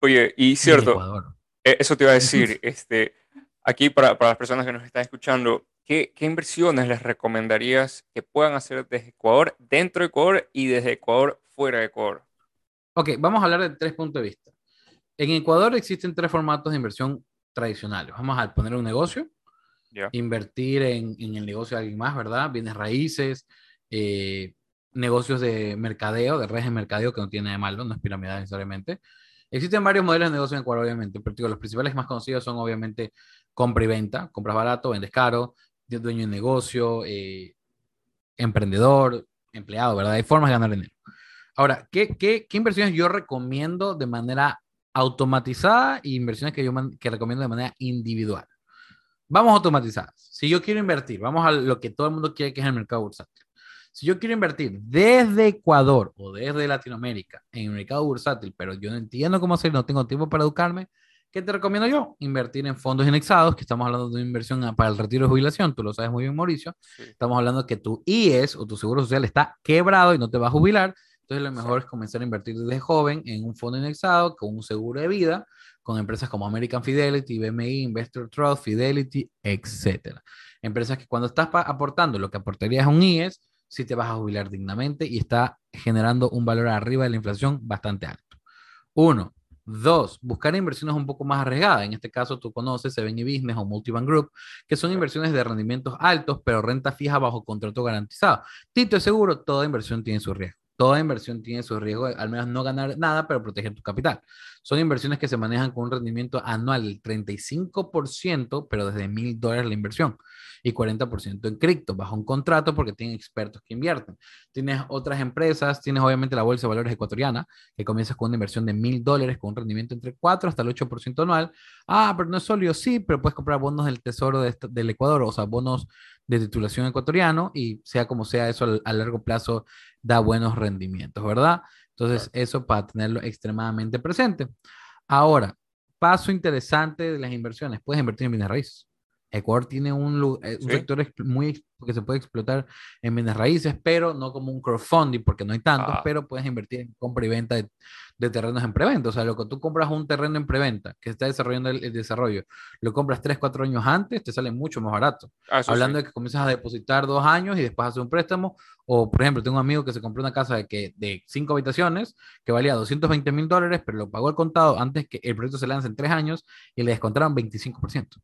Oye, y cierto, e, eso te iba a [LAUGHS] decir, este, aquí para, para, las personas que nos están escuchando, ¿qué, ¿qué, inversiones les recomendarías que puedan hacer desde Ecuador, dentro de Ecuador y desde Ecuador, fuera de Ecuador? Ok, vamos a hablar de tres puntos de vista. En Ecuador existen tres formatos de inversión tradicionales. Vamos a poner un negocio, invertir en, en, el negocio de alguien más, ¿verdad? Bienes raíces, eh, negocios de mercadeo, de redes de mercadeo, que no tiene de malo, no es piramidal necesariamente. Existen varios modelos de negocio en Ecuador, obviamente, pero los principales más conocidos son obviamente compra y venta, compras barato, vendes caro, dueño de negocio, eh, emprendedor, empleado, ¿verdad? Hay formas de ganar dinero. Ahora, ¿qué, qué, qué inversiones yo recomiendo de manera automatizada e inversiones que yo que recomiendo de manera individual? Vamos automatizadas. Si yo quiero invertir, vamos a lo que todo el mundo quiere, que es el mercado bursátil. Si yo quiero invertir desde Ecuador o desde Latinoamérica en el mercado bursátil, pero yo no entiendo cómo hacer, no tengo tiempo para educarme, ¿qué te recomiendo yo? Invertir en fondos indexados, que estamos hablando de una inversión para el retiro de jubilación, tú lo sabes muy bien, Mauricio. Estamos hablando que tu IES o tu seguro social está quebrado y no te va a jubilar. Entonces, lo mejor es comenzar a invertir desde joven en un fondo indexado con un seguro de vida, con empresas como American Fidelity, BMI, Investor Trust, Fidelity, etc. Empresas que cuando estás aportando lo que aportarías a un IES, si te vas a jubilar dignamente y está generando un valor arriba de la inflación bastante alto. Uno. Dos, buscar inversiones un poco más arriesgadas. En este caso, tú conoces Seven Business o Multibank Group, que son inversiones de rendimientos altos, pero renta fija bajo contrato garantizado. Tito es seguro, toda inversión tiene su riesgo. Toda inversión tiene su riesgo, al menos no ganar nada, pero proteger tu capital. Son inversiones que se manejan con un rendimiento anual del 35%, pero desde mil dólares la inversión, y 40% en cripto, bajo un contrato porque tienen expertos que invierten. Tienes otras empresas, tienes obviamente la Bolsa de Valores ecuatoriana, que comienza con una inversión de mil dólares con un rendimiento entre 4 hasta el 8% anual. Ah, pero no es sólido, sí, pero puedes comprar bonos del Tesoro del Ecuador, o sea, bonos de titulación ecuatoriano, y sea como sea, eso a largo plazo da buenos rendimientos, ¿verdad? Entonces, eso para tenerlo extremadamente presente. Ahora, paso interesante de las inversiones, puedes invertir en bienes raíces. Ecuador tiene un, eh, sector muy que se puede explotar en bienes raíces, pero no como un crowdfunding, porque no hay tantos, ah. pero puedes invertir en compra y venta de, de, terrenos en preventa. O sea, lo que tú compras un terreno en preventa que está desarrollando el, desarrollo, lo compras 3, 4 años antes, te sale mucho más barato. Ah, Hablando de que comienzas a depositar dos años y después haces un préstamo. O, por ejemplo, tengo un amigo que se compró una casa de, que, de cinco habitaciones que valía 220 mil dólares, pero lo pagó al contado antes que el proyecto se lance en tres años y le descontaron 25%.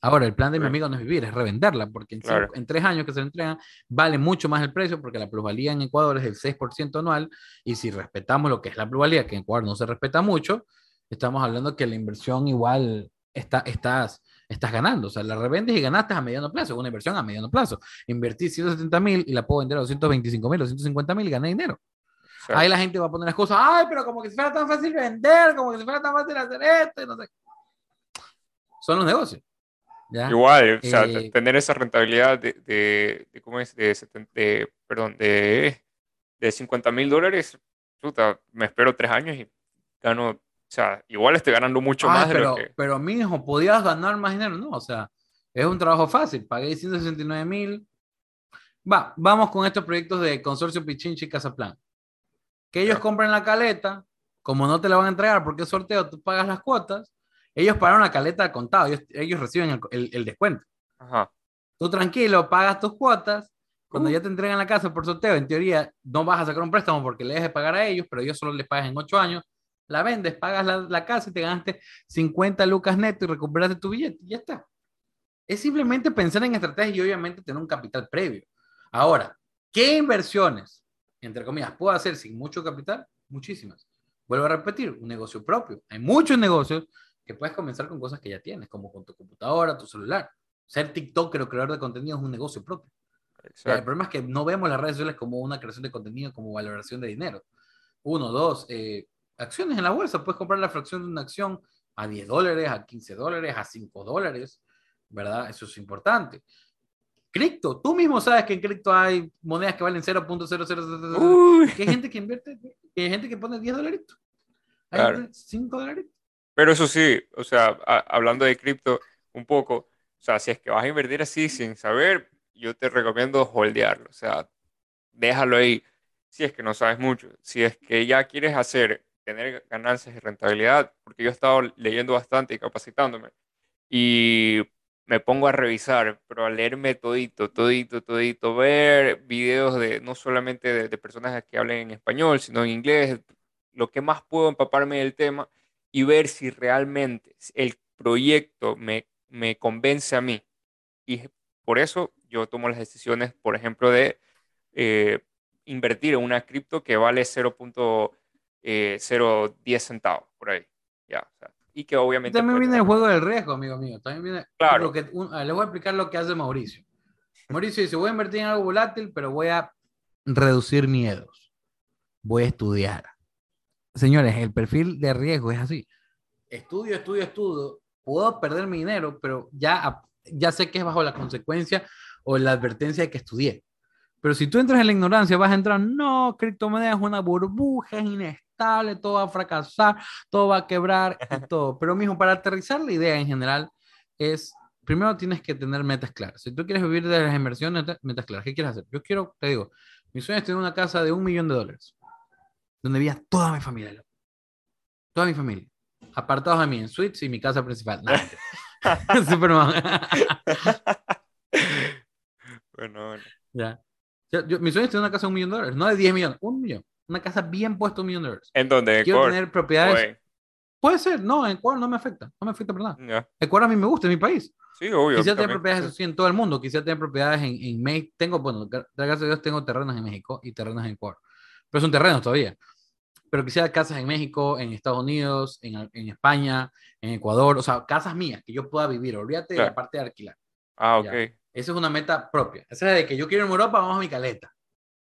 Ahora, el plan de mi amigo no es vivir, es revenderla, porque en, tres años que se le entregan vale mucho más el precio, porque la plusvalía en Ecuador es del 6% anual, y si respetamos lo que es la plusvalía, que en Ecuador no se respeta mucho, estamos hablando que la inversión igual está, estás, estás ganando, o sea, la revendes y ganaste a mediano plazo, una inversión a mediano plazo. Invertí 170 mil y la puedo vender a 225 mil, 250 mil y gané dinero. Ahí la gente va a poner las cosas, ay, pero como que si fuera tan fácil vender, como que si fuera tan fácil hacer esto, y no sé. Son los negocios. Igual, o sea, eh, tener esa rentabilidad de, de, ¿cómo es? De, 70, perdón, de, de 50 mil dólares, puta, me espero tres años y gano, o sea, igual estoy ganando mucho más pero, de lo que... Pero, mi hijo, ¿podías ganar más dinero? No, o sea, es un trabajo fácil, pagué 169 mil. Va, vamos con estos proyectos de Consorcio Pichinchi y Casaplan. Que ellos compren la caleta, como no te la van a entregar porque es sorteo, tú pagas las cuotas, ellos pagan una caleta de contado, ellos, reciben el, descuento. Ajá. Tú tranquilo, pagas tus cuotas. Cuando uh. ya te entregan la casa por sorteo, en teoría no vas a sacar un préstamo porque le dejes de pagar a ellos, pero ellos solo les pagas en 8 años. La vendes, pagas la, casa y te ganaste 50 lucas neto y recuperaste tu billete. Y ya está. Es simplemente pensar en estrategia y obviamente tener un capital previo. Ahora, ¿qué inversiones, entre comillas, puedo hacer sin mucho capital? Muchísimas. Vuelvo a repetir, un negocio propio. Hay muchos negocios que puedes comenzar con cosas que ya tienes, como con tu computadora, tu celular. Ser TikToker o creador de contenido es un negocio propio. El problema es que no vemos las redes sociales como una creación de contenido, como valoración de dinero. Uno, dos, eh, acciones en la bolsa. Puedes comprar la fracción de una acción a 10 dólares, a 15 dólares, a 5 dólares, ¿verdad? Eso es importante. Cripto, tú mismo sabes que en cripto hay monedas que valen 0.0000. Que hay gente que invierte, que hay gente que pone 10 dólares. Hay 5 dólares. Pero eso sí, o sea, hablando de cripto un poco, o sea, si es que vas a invertir así sin saber, yo te recomiendo holdearlo, o sea, déjalo ahí. Si es que no sabes mucho, si es que ya quieres hacer, tener ganancias y rentabilidad, porque yo he estado leyendo bastante y capacitándome, y me pongo a revisar, pero a leerme todito, todito, todito, ver videos de no solamente de, de personas que hablen en español, sino en inglés, lo que más puedo empaparme del tema y ver si realmente el proyecto me, me convence a mí. Y por eso yo tomo las decisiones, por ejemplo, de eh, invertir en una cripto que vale 0.010 eh, centavos, por ahí. Ya, y que obviamente... También viene el juego del riesgo, amigo mío. También viene... Claro. Lo que, les voy a explicar lo que hace Mauricio. Mauricio dice, voy a invertir en algo volátil, pero voy a reducir miedos. Voy a estudiar señores, el perfil de riesgo es así. Estudio, estudio, estudio, puedo perder mi dinero, pero ya, ya sé que es bajo la consecuencia o la advertencia de que estudié. Pero si tú entras en la ignorancia, vas a entrar, no, criptomonedas es una burbuja, es inestable, todo va a fracasar, todo va a quebrar y [LAUGHS] todo. Pero mismo, para aterrizar la idea en general es, primero tienes que tener metas claras. Si tú quieres vivir de las inversiones, metas claras. ¿Qué quieres hacer? Yo quiero, te digo, mi sueño es tener una casa de un millón de dólares donde vivía toda mi familia. Toda mi familia. Apartados de mí en suites y mi casa principal. [LAUGHS] [LAUGHS] Superman. bueno, bueno. Ya. Yo, mi sueño es tener una casa de un millón de dólares, no de 10 millones, un millón. Una casa bien puesta, un millón de dólares. ¿En dónde? Quiero tener propiedades. Puede ser, no, en Ecuador no me afecta, no me afecta para nada. Ecuador a mí me gusta, es mi país. Sí, obvio. Quisiera tener propiedades así en todo el mundo, quisiera tener propiedades en, en México. Tengo, bueno, gracias a Dios tengo terrenos en México y terrenos en Ecuador pero son terrenos todavía. Pero quisiera casas en México, en Estados Unidos, en, en España, en Ecuador, o sea, casas mías que yo pueda vivir. Olvídate de la parte de alquilar. Ah, ok. Esa es una meta propia. Esa es de que yo quiero ir a Europa, vamos a mi caleta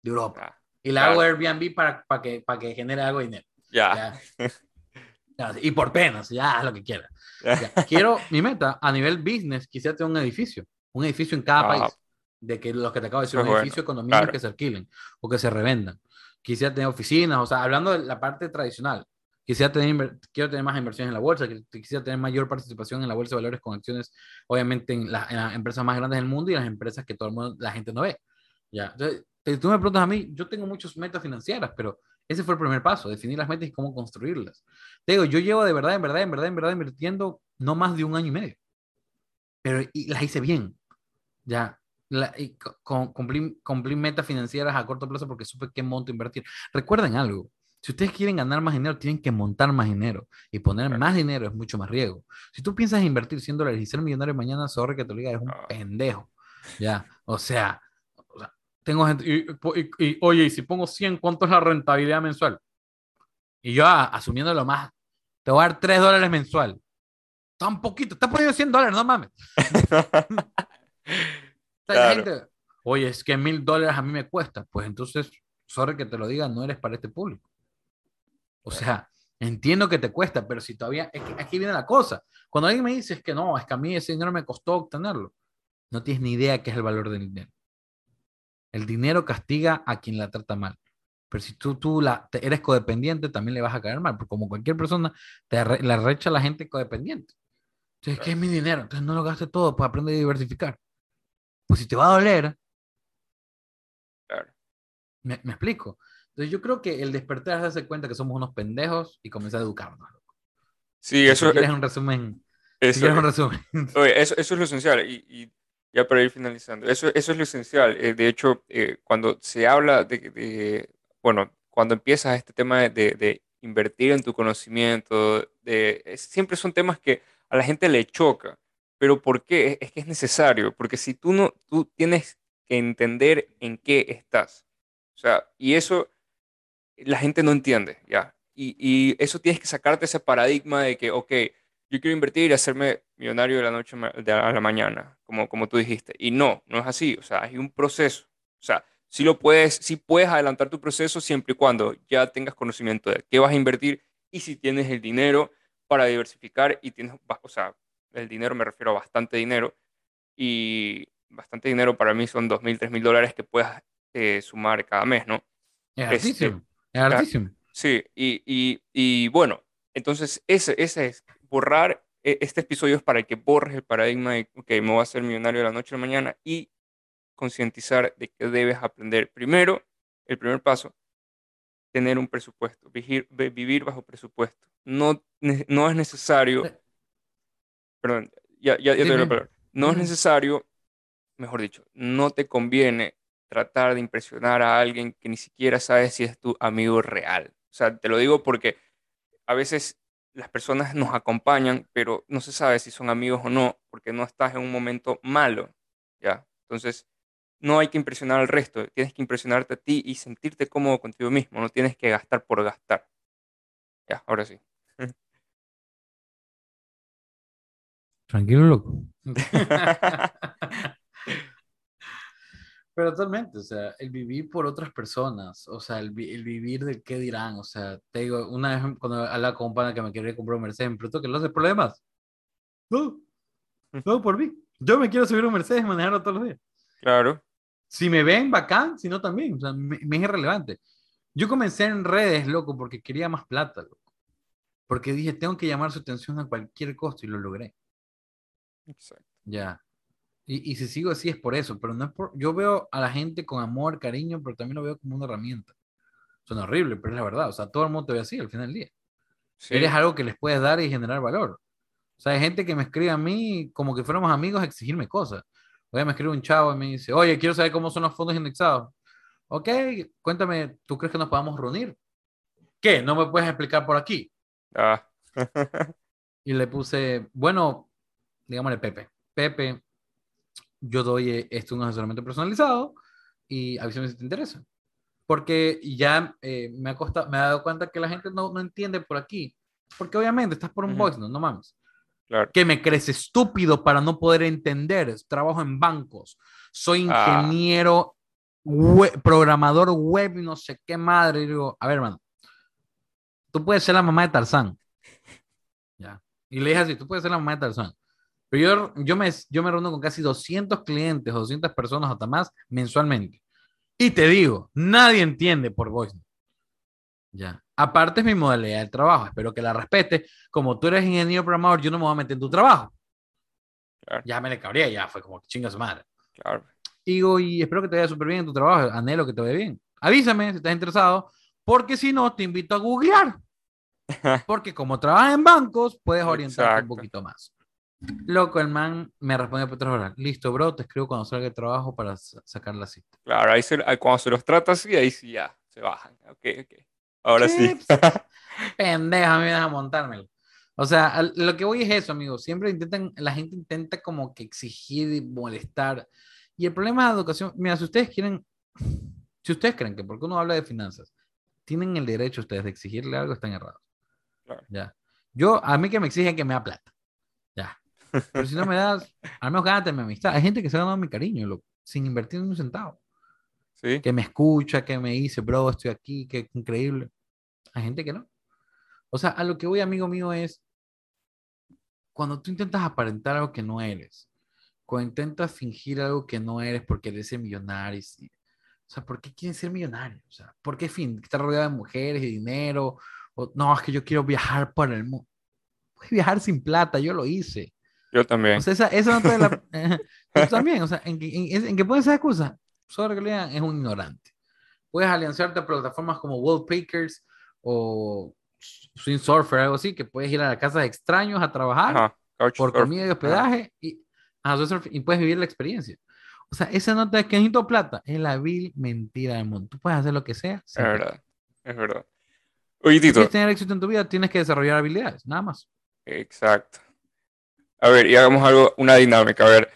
de Europa. Ah, y la hago Airbnb para, para, que, para que genere algo de dinero. Ya. Y por penas, ya, lo que quiera. Quiero, mi meta a nivel business, quisiera tener un edificio. Un edificio en cada ah. país. De que los que te acabo de decir, un edificio económico que se alquilen o que se revendan. Quisiera tener oficinas, o sea, hablando de la parte tradicional. Quisiera tener, quiero tener más inversiones en la bolsa, quisiera tener mayor participación en la bolsa de valores con acciones, obviamente, en, las empresas más grandes del mundo y las empresas que todo el mundo, la gente no ve. Ya. Entonces, tú me preguntas a mí, yo tengo muchas metas financieras, pero ese fue el primer paso, definir las metas y cómo construirlas. Te digo, yo llevo de verdad, en verdad, en verdad, en verdad invirtiendo no más de un año y medio. Pero y las hice bien. Ya. Y cumplí, metas financieras a corto plazo porque supe qué monto invertir. Recuerden algo. Si ustedes quieren ganar más dinero, tienen que montar más dinero. Y poner más dinero es mucho más riesgo. Si tú piensas invertir 100 dólares y ser millonario mañana, sorry que te lo diga, es un pendejo. Ya. O sea, tengo gente, y, oye, y si pongo 100, ¿cuánto es la rentabilidad mensual? Y yo ah, asumiendo lo más, te voy a dar 3 dólares mensual. Está un poquito, está poniendo 100 dólares, no mames. [LAUGHS] [LAUGHS] oye, es que mil dólares a mí me cuesta. Pues entonces, sorry que te lo diga, no eres para este público. O sea, entiendo que te cuesta, pero si todavía, es que aquí viene la cosa. Cuando alguien me dice es que no, es que a mí ese dinero me costó obtenerlo, no tienes ni idea qué es el valor del dinero. El dinero castiga a quien la trata mal. Pero si tú, tú la, eres codependiente, también le vas a caer mal, porque como cualquier persona, te le recha a la gente codependiente. Entonces, ¿qué es mi dinero? Entonces no lo gastes todo, pues aprende a diversificar. Pues si te va a doler. Claro. Me, explico. Entonces yo creo que el despertar es darse cuenta que somos unos pendejos y comenzar a educarnos. Sí, eso es un resumen. Eso, un resumen. [LAUGHS] eso, eso, es lo esencial. y ya para ir finalizando, eso, eso es lo esencial. Eh, de hecho, eh, cuando se habla de, bueno, cuando empiezas este tema de, de invertir en tu conocimiento, de, siempre son temas que a la gente le choca. Pero ¿por qué? Es que es necesario, porque si tú no, tú tienes que entender en qué estás. O sea, y eso la gente no entiende, ¿ya? Y, y eso tienes que sacarte ese paradigma de que, ok, yo quiero invertir y hacerme millonario de la noche a la mañana, como, como tú dijiste. Y no, no es así. O sea, hay un proceso. O sea, si lo puedes, si puedes adelantar tu proceso siempre y cuando ya tengas conocimiento de qué vas a invertir y si tienes el dinero para diversificar y tienes, o sea, el dinero me refiero a bastante dinero y bastante dinero para mí son dos mil, tres mil dólares que puedas eh, sumar cada mes, ¿no? Es altísimo, es altísimo. Sí, y, y, y bueno, entonces ese, ese es borrar, e, este episodio es para que borres el paradigma de que me voy a hacer millonario de la noche a la mañana y concientizar de que debes aprender primero, el primer paso, tener un presupuesto, vivir, vivir bajo presupuesto. No, no es necesario, perdón, ya, ya, ya te la palabra. No es necesario, mejor dicho, no te conviene tratar de impresionar a alguien que ni siquiera sabes si es tu amigo real. O sea, te lo digo porque a veces las personas nos acompañan, pero no se sabe si son amigos o no, porque no estás en un momento malo, ¿ya? Entonces, no hay que impresionar al resto, tienes que impresionarte a ti y sentirte cómodo contigo mismo, no tienes que gastar por gastar. Ya, ahora sí. Tranquilo, loco. [LAUGHS] Pero totalmente, o sea, el vivir por otras personas, o sea, el, vivir del qué dirán, o sea, te digo, una vez cuando hablaba con un pana que me quería comprar un Mercedes, me preguntó que lo hace problemas. No, no por mí. Yo me quiero subir un Mercedes y manejarlo todos los días. Claro. Si me ven, bacán, si no también, o sea, me, es irrelevante. Yo comencé en redes, loco, porque quería más plata, loco. Porque dije, tengo que llamar su atención a cualquier costo y lo logré. Exacto. Ya. Y, y, si sigo así es por eso, pero no es por, yo veo a la gente con amor, cariño, pero también lo veo como una herramienta. Suena horrible, pero es la verdad. O sea, todo el mundo te ve así al final del día. Eres algo que les puedes dar y generar valor. O sea, hay gente que me escribe a mí como que fuéramos amigos a exigirme cosas. Oye, me escribe un chavo y me dice, oye, quiero saber cómo son los fondos indexados. Ok, cuéntame, ¿tú crees que nos podamos reunir? ¿Qué? ¿No me puedes explicar por aquí? Ah. y le puse, bueno, digámosle Pepe. Pepe, yo doy eh, esto un asesoramiento personalizado y avísame si te interesa. porque ya eh, me, ha costado, me he dado cuenta que la gente no, no entiende por aquí. Porque obviamente estás por un Ujú. voice, no, no mames. Claro. Que me crees estúpido para no poder entender. Trabajo en bancos. Soy Ah. ingeniero, web- programador web no sé qué madre. Y digo, a ver, hermano, tú puedes ser la mamá de Tarzán. Ya. Y le dije así, tú puedes ser la mamá de Tarzán. Pero yo, yo, me, yo me reúno con casi 200 clientes o 200 personas o hasta más mensualmente. Y te digo, nadie entiende por voice. Ya. Aparte es mi modalidad de trabajo. Espero que la respete. Como tú eres ingeniero programador, yo no me voy a meter en tu trabajo. Claro. Ya me le cabría, ya fue como chinga su madre. Claro. Digo, y espero que te vaya súper bien en tu trabajo. Anhelo que te vaya bien. Avísame si estás interesado, porque si no, te invito a googlear. [LAUGHS] Porque como trabajas en bancos, puedes orientarte Exacto. un poquito más. Loco, el man me respondió por tres horas. Listo, bro, te escribo cuando salga de trabajo para sa- sacar la cita. Claro, ahí se, ahí cuando se los trata así, ahí sí ya se bajan. Ok, ok. Ahora sí. [LAUGHS] Pendeja, me vas a montármelo. O sea, al- lo que voy es eso, amigo. Siempre intentan, la gente intenta como que exigir y molestar. Y el problema de la educación, mira, si ustedes quieren, si ustedes creen que porque uno habla de finanzas, tienen el derecho ustedes de exigirle algo, están errados. Claro. Ya. Yo, a mí que me exigen que me da plata. Pero si no me das, al menos gánate mi amistad. Hay gente que se ha ganado mi cariño, loco, sin invertir ni un centavo. Sí, Que me escucha, que me dice, bro, estoy aquí, que increíble. Hay gente que no. O sea, a lo que voy, amigo mío, es cuando tú intentas aparentar algo que no eres, cuando intentas fingir algo que no eres porque eres ser millonario. y- O sea, ¿por qué quieres ser millonario? O sea, ¿por qué fin? Estar rodeado de mujeres y dinero. O, no, es que yo quiero viajar por el mundo. Puedes viajar sin plata, yo lo hice. Yo también. O sea, esa, esa no te la... [LAUGHS] Tú también, o sea, en que, en, en que puedes esa excusa, sobre que lean es un ignorante. Puedes alianzarte a plataformas como Wallpakers o Swing Surfer, algo así, que puedes ir a la casa de extraños a trabajar Ajá, por comida y hospedaje y, ajá, surf- y puedes vivir la experiencia. O sea, esa nota de que necesito plata es la vil mentira del mundo. Tú puedes hacer lo que sea. Es plata. verdad, es verdad. Oye, Si Tito, quieres tener éxito en tu vida, tienes que desarrollar habilidades, nada más. exacto. A ver, y hagamos algo, una dinámica. A ver,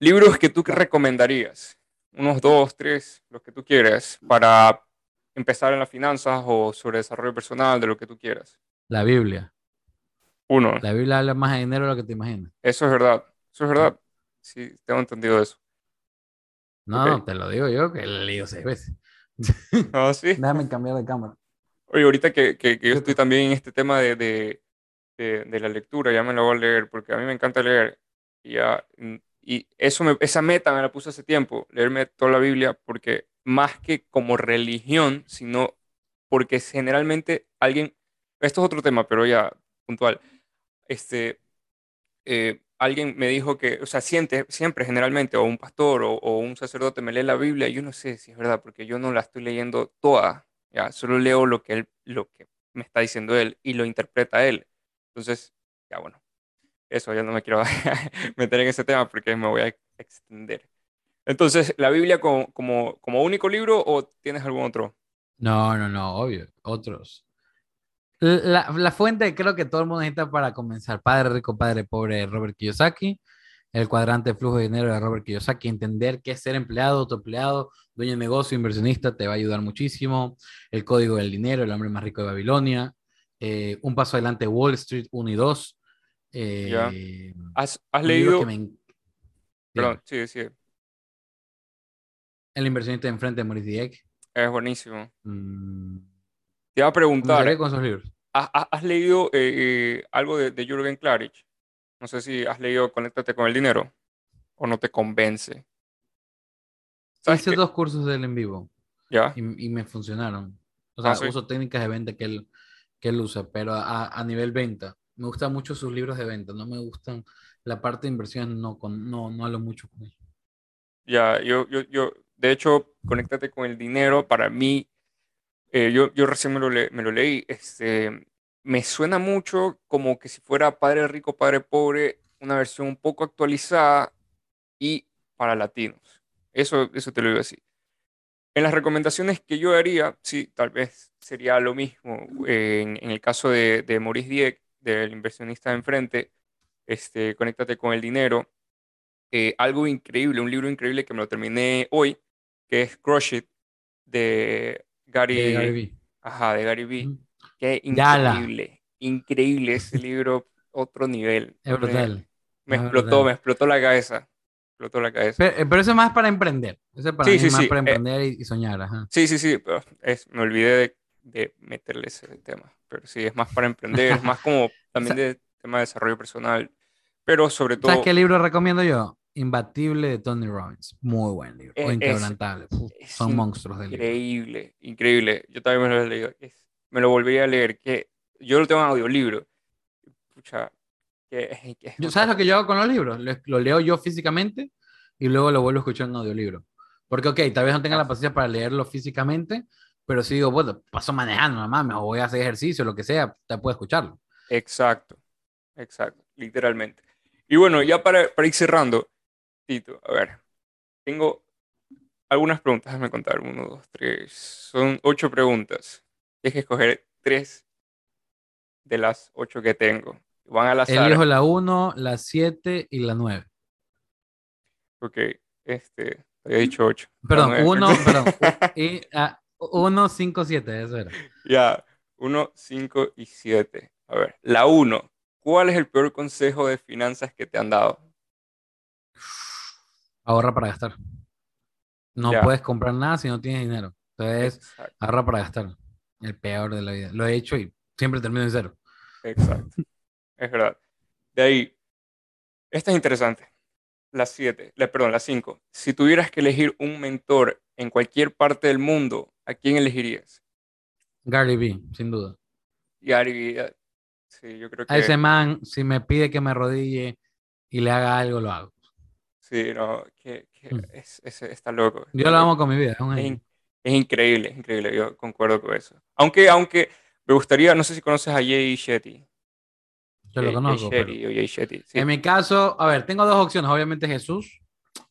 libros que tú recomendarías, unos dos, tres, los que tú quieras, para empezar en las finanzas o sobre desarrollo personal, de lo que tú quieras. La Biblia. Uno, La Biblia habla más de dinero de lo que te imaginas. eso es verdad, eso es verdad. Sí, tengo entendido eso. No, no, te lo digo yo, que he leído seis veces. Ah, sí. [LAUGHS] Déjame cambiar de cámara. Oye, ahorita que, que- que yo Yo estoy también en este tema de, de, de- la lectura, ya me la voy a leer, porque a mí me encanta leer. Y, ya, mm, y eso me- esa meta me la puse hace tiempo, leerme toda la Biblia, porque más que como religión, sino porque generalmente alguien, esto es otro tema, pero ya puntual, este, eh, alguien me dijo que, o sea, siente, siempre generalmente, o un pastor o, o un sacerdote me lee la Biblia, y yo no sé si es verdad, porque yo no la estoy leyendo toda, ya, solo leo lo que él, lo que me está diciendo él y lo interpreta él. Entonces, ya bueno, eso ya no me quiero [LAUGHS] meter en ese tema porque me voy a extender. Entonces, ¿la Biblia como, como, como único libro o tienes algún otro? No, no, no, obvio. Otros. La, la fuente creo que todo el mundo necesita para comenzar. Padre rico, padre pobre Robert Kiyosaki. El cuadrante de flujo de dinero de Robert Kiyosaki. Entender qué es ser empleado, autoempleado, dueño de negocio, inversionista, te va a ayudar muchísimo. El código del dinero, el hombre más rico de Babilonia. Eh, un paso adelante, Wall Street 1 y 2. Eh. ¿Has, has leído? que me Perdón, sí, sí, El inversionista de enfrente de Maurice Dieck. es buenísimo. Mm, Te iba a preguntar, comenzaría con esos libros. ¿has, leído eh, eh, algo de, de Jürgen Klarich? No sé si has leído Conéctate con el dinero o no te convence. ¿Sabes Hice dos cursos de él en vivo. ¿Ya? y, y me funcionaron. O sea, Ah, ¿sí? uso técnicas de venta que él, que él usa, pero a, a nivel venta. Me gustan mucho sus libros de venta, no me gustan la parte de inversión, no, con, no, no hablo mucho con él. Ya, yo, yo, yo, de hecho, Conéctate con el dinero, para mí, eh, yo, yo recién me lo, le- me lo leí, este, me suena mucho como que si fuera Padre Rico, Padre Pobre, una versión un poco actualizada y para latinos. Eso, eso te lo digo así. En las recomendaciones que yo haría, sí, tal vez sería lo mismo. en, en el caso de, de Maurice Dieck, del inversionista de enfrente, este, Conéctate con el dinero. eh, algo increíble, un libro increíble que me lo terminé hoy, que es Crush It, de Gary, De Gary Vee. Ajá, de Gary. Ujú. Qué Yala. increíble, increíble ese libro, otro nivel. Es Me- brutal. Me, es explotó, brutal. me explotó la cabeza. Explotó la cabeza. Pero, eh, pero eso es más para emprender. Eso es para Sí, mí sí, más sí, para eh, emprender y, y soñar. Ajá. Sí, sí, sí, pero es, me olvidé de, de meterle ese tema. Pero sí, es más para emprender, es más como [LAUGHS] también de tema de desarrollo personal. Pero sobre todo, ¿Sabes qué libro recomiendo yo? Imbatible de Tony Robbins. Muy buen libro. Eh, o es- Inquebrantable. Uf, es son monstruos de libro. increíble, increíble. Yo también me lo he leído. me lo volvería a leer, que yo lo tengo en audiolibro. Pucha, que, [LAUGHS] que Yo- ¿Sabes lo que yo hago con los libros? Lo, lo leo yo físicamente y luego lo vuelvo a escuchar en audiolibro. Porque, ok, tal vez no tenga la paciencia para leerlo físicamente, pero si digo, bueno, paso manejando, no mames, o voy a hacer ejercicio, lo que sea, te puedo escucharlo. Exacto, exacto, literalmente. Y bueno, ya para, para ir cerrando, Tito, a ver, tengo algunas preguntas, déjame contar, uno, dos, tres, son ocho preguntas. Tienes que escoger tres de las ocho que tengo. Van al azar. Elijo la 1, la 7 y la 9. Ok, este, había dicho ocho. Perdón, nueve. 1, [LAUGHS] perdón. Y, ah, 1, 5, 7, eso era. Ya, uno, cinco y siete. A ver, la uno, ¿cuál es el peor consejo de finanzas que te han dado? Ahorra para gastar. No Ya. puedes comprar nada si no tienes dinero. Entonces, Exacto, ahorra para gastar. El peor de la vida. Lo he hecho y siempre termino en cero. exacto. Es verdad. De ahí, esta es interesante. La siete, la, perdón, la cinco. Si tuvieras que elegir un mentor en cualquier parte del mundo, ¿a quién elegirías? Gary Vee, sin duda. Gary Vee. eh, Sí, yo creo A ese que man, si me pide que me arrodille y le haga algo, lo hago. sí, no, que, que Mm. es, es- está loco. Yo lo amo con mi vida. Es increíble, es increíble, yo concuerdo con eso. Aunque, aunque me gustaría, no sé si conoces a Jay Shetty. Yo lo Jay- conozco. Jay pero- Shetty Shetty, sí. En mi caso, a ver, tengo dos opciones. Obviamente Jesús,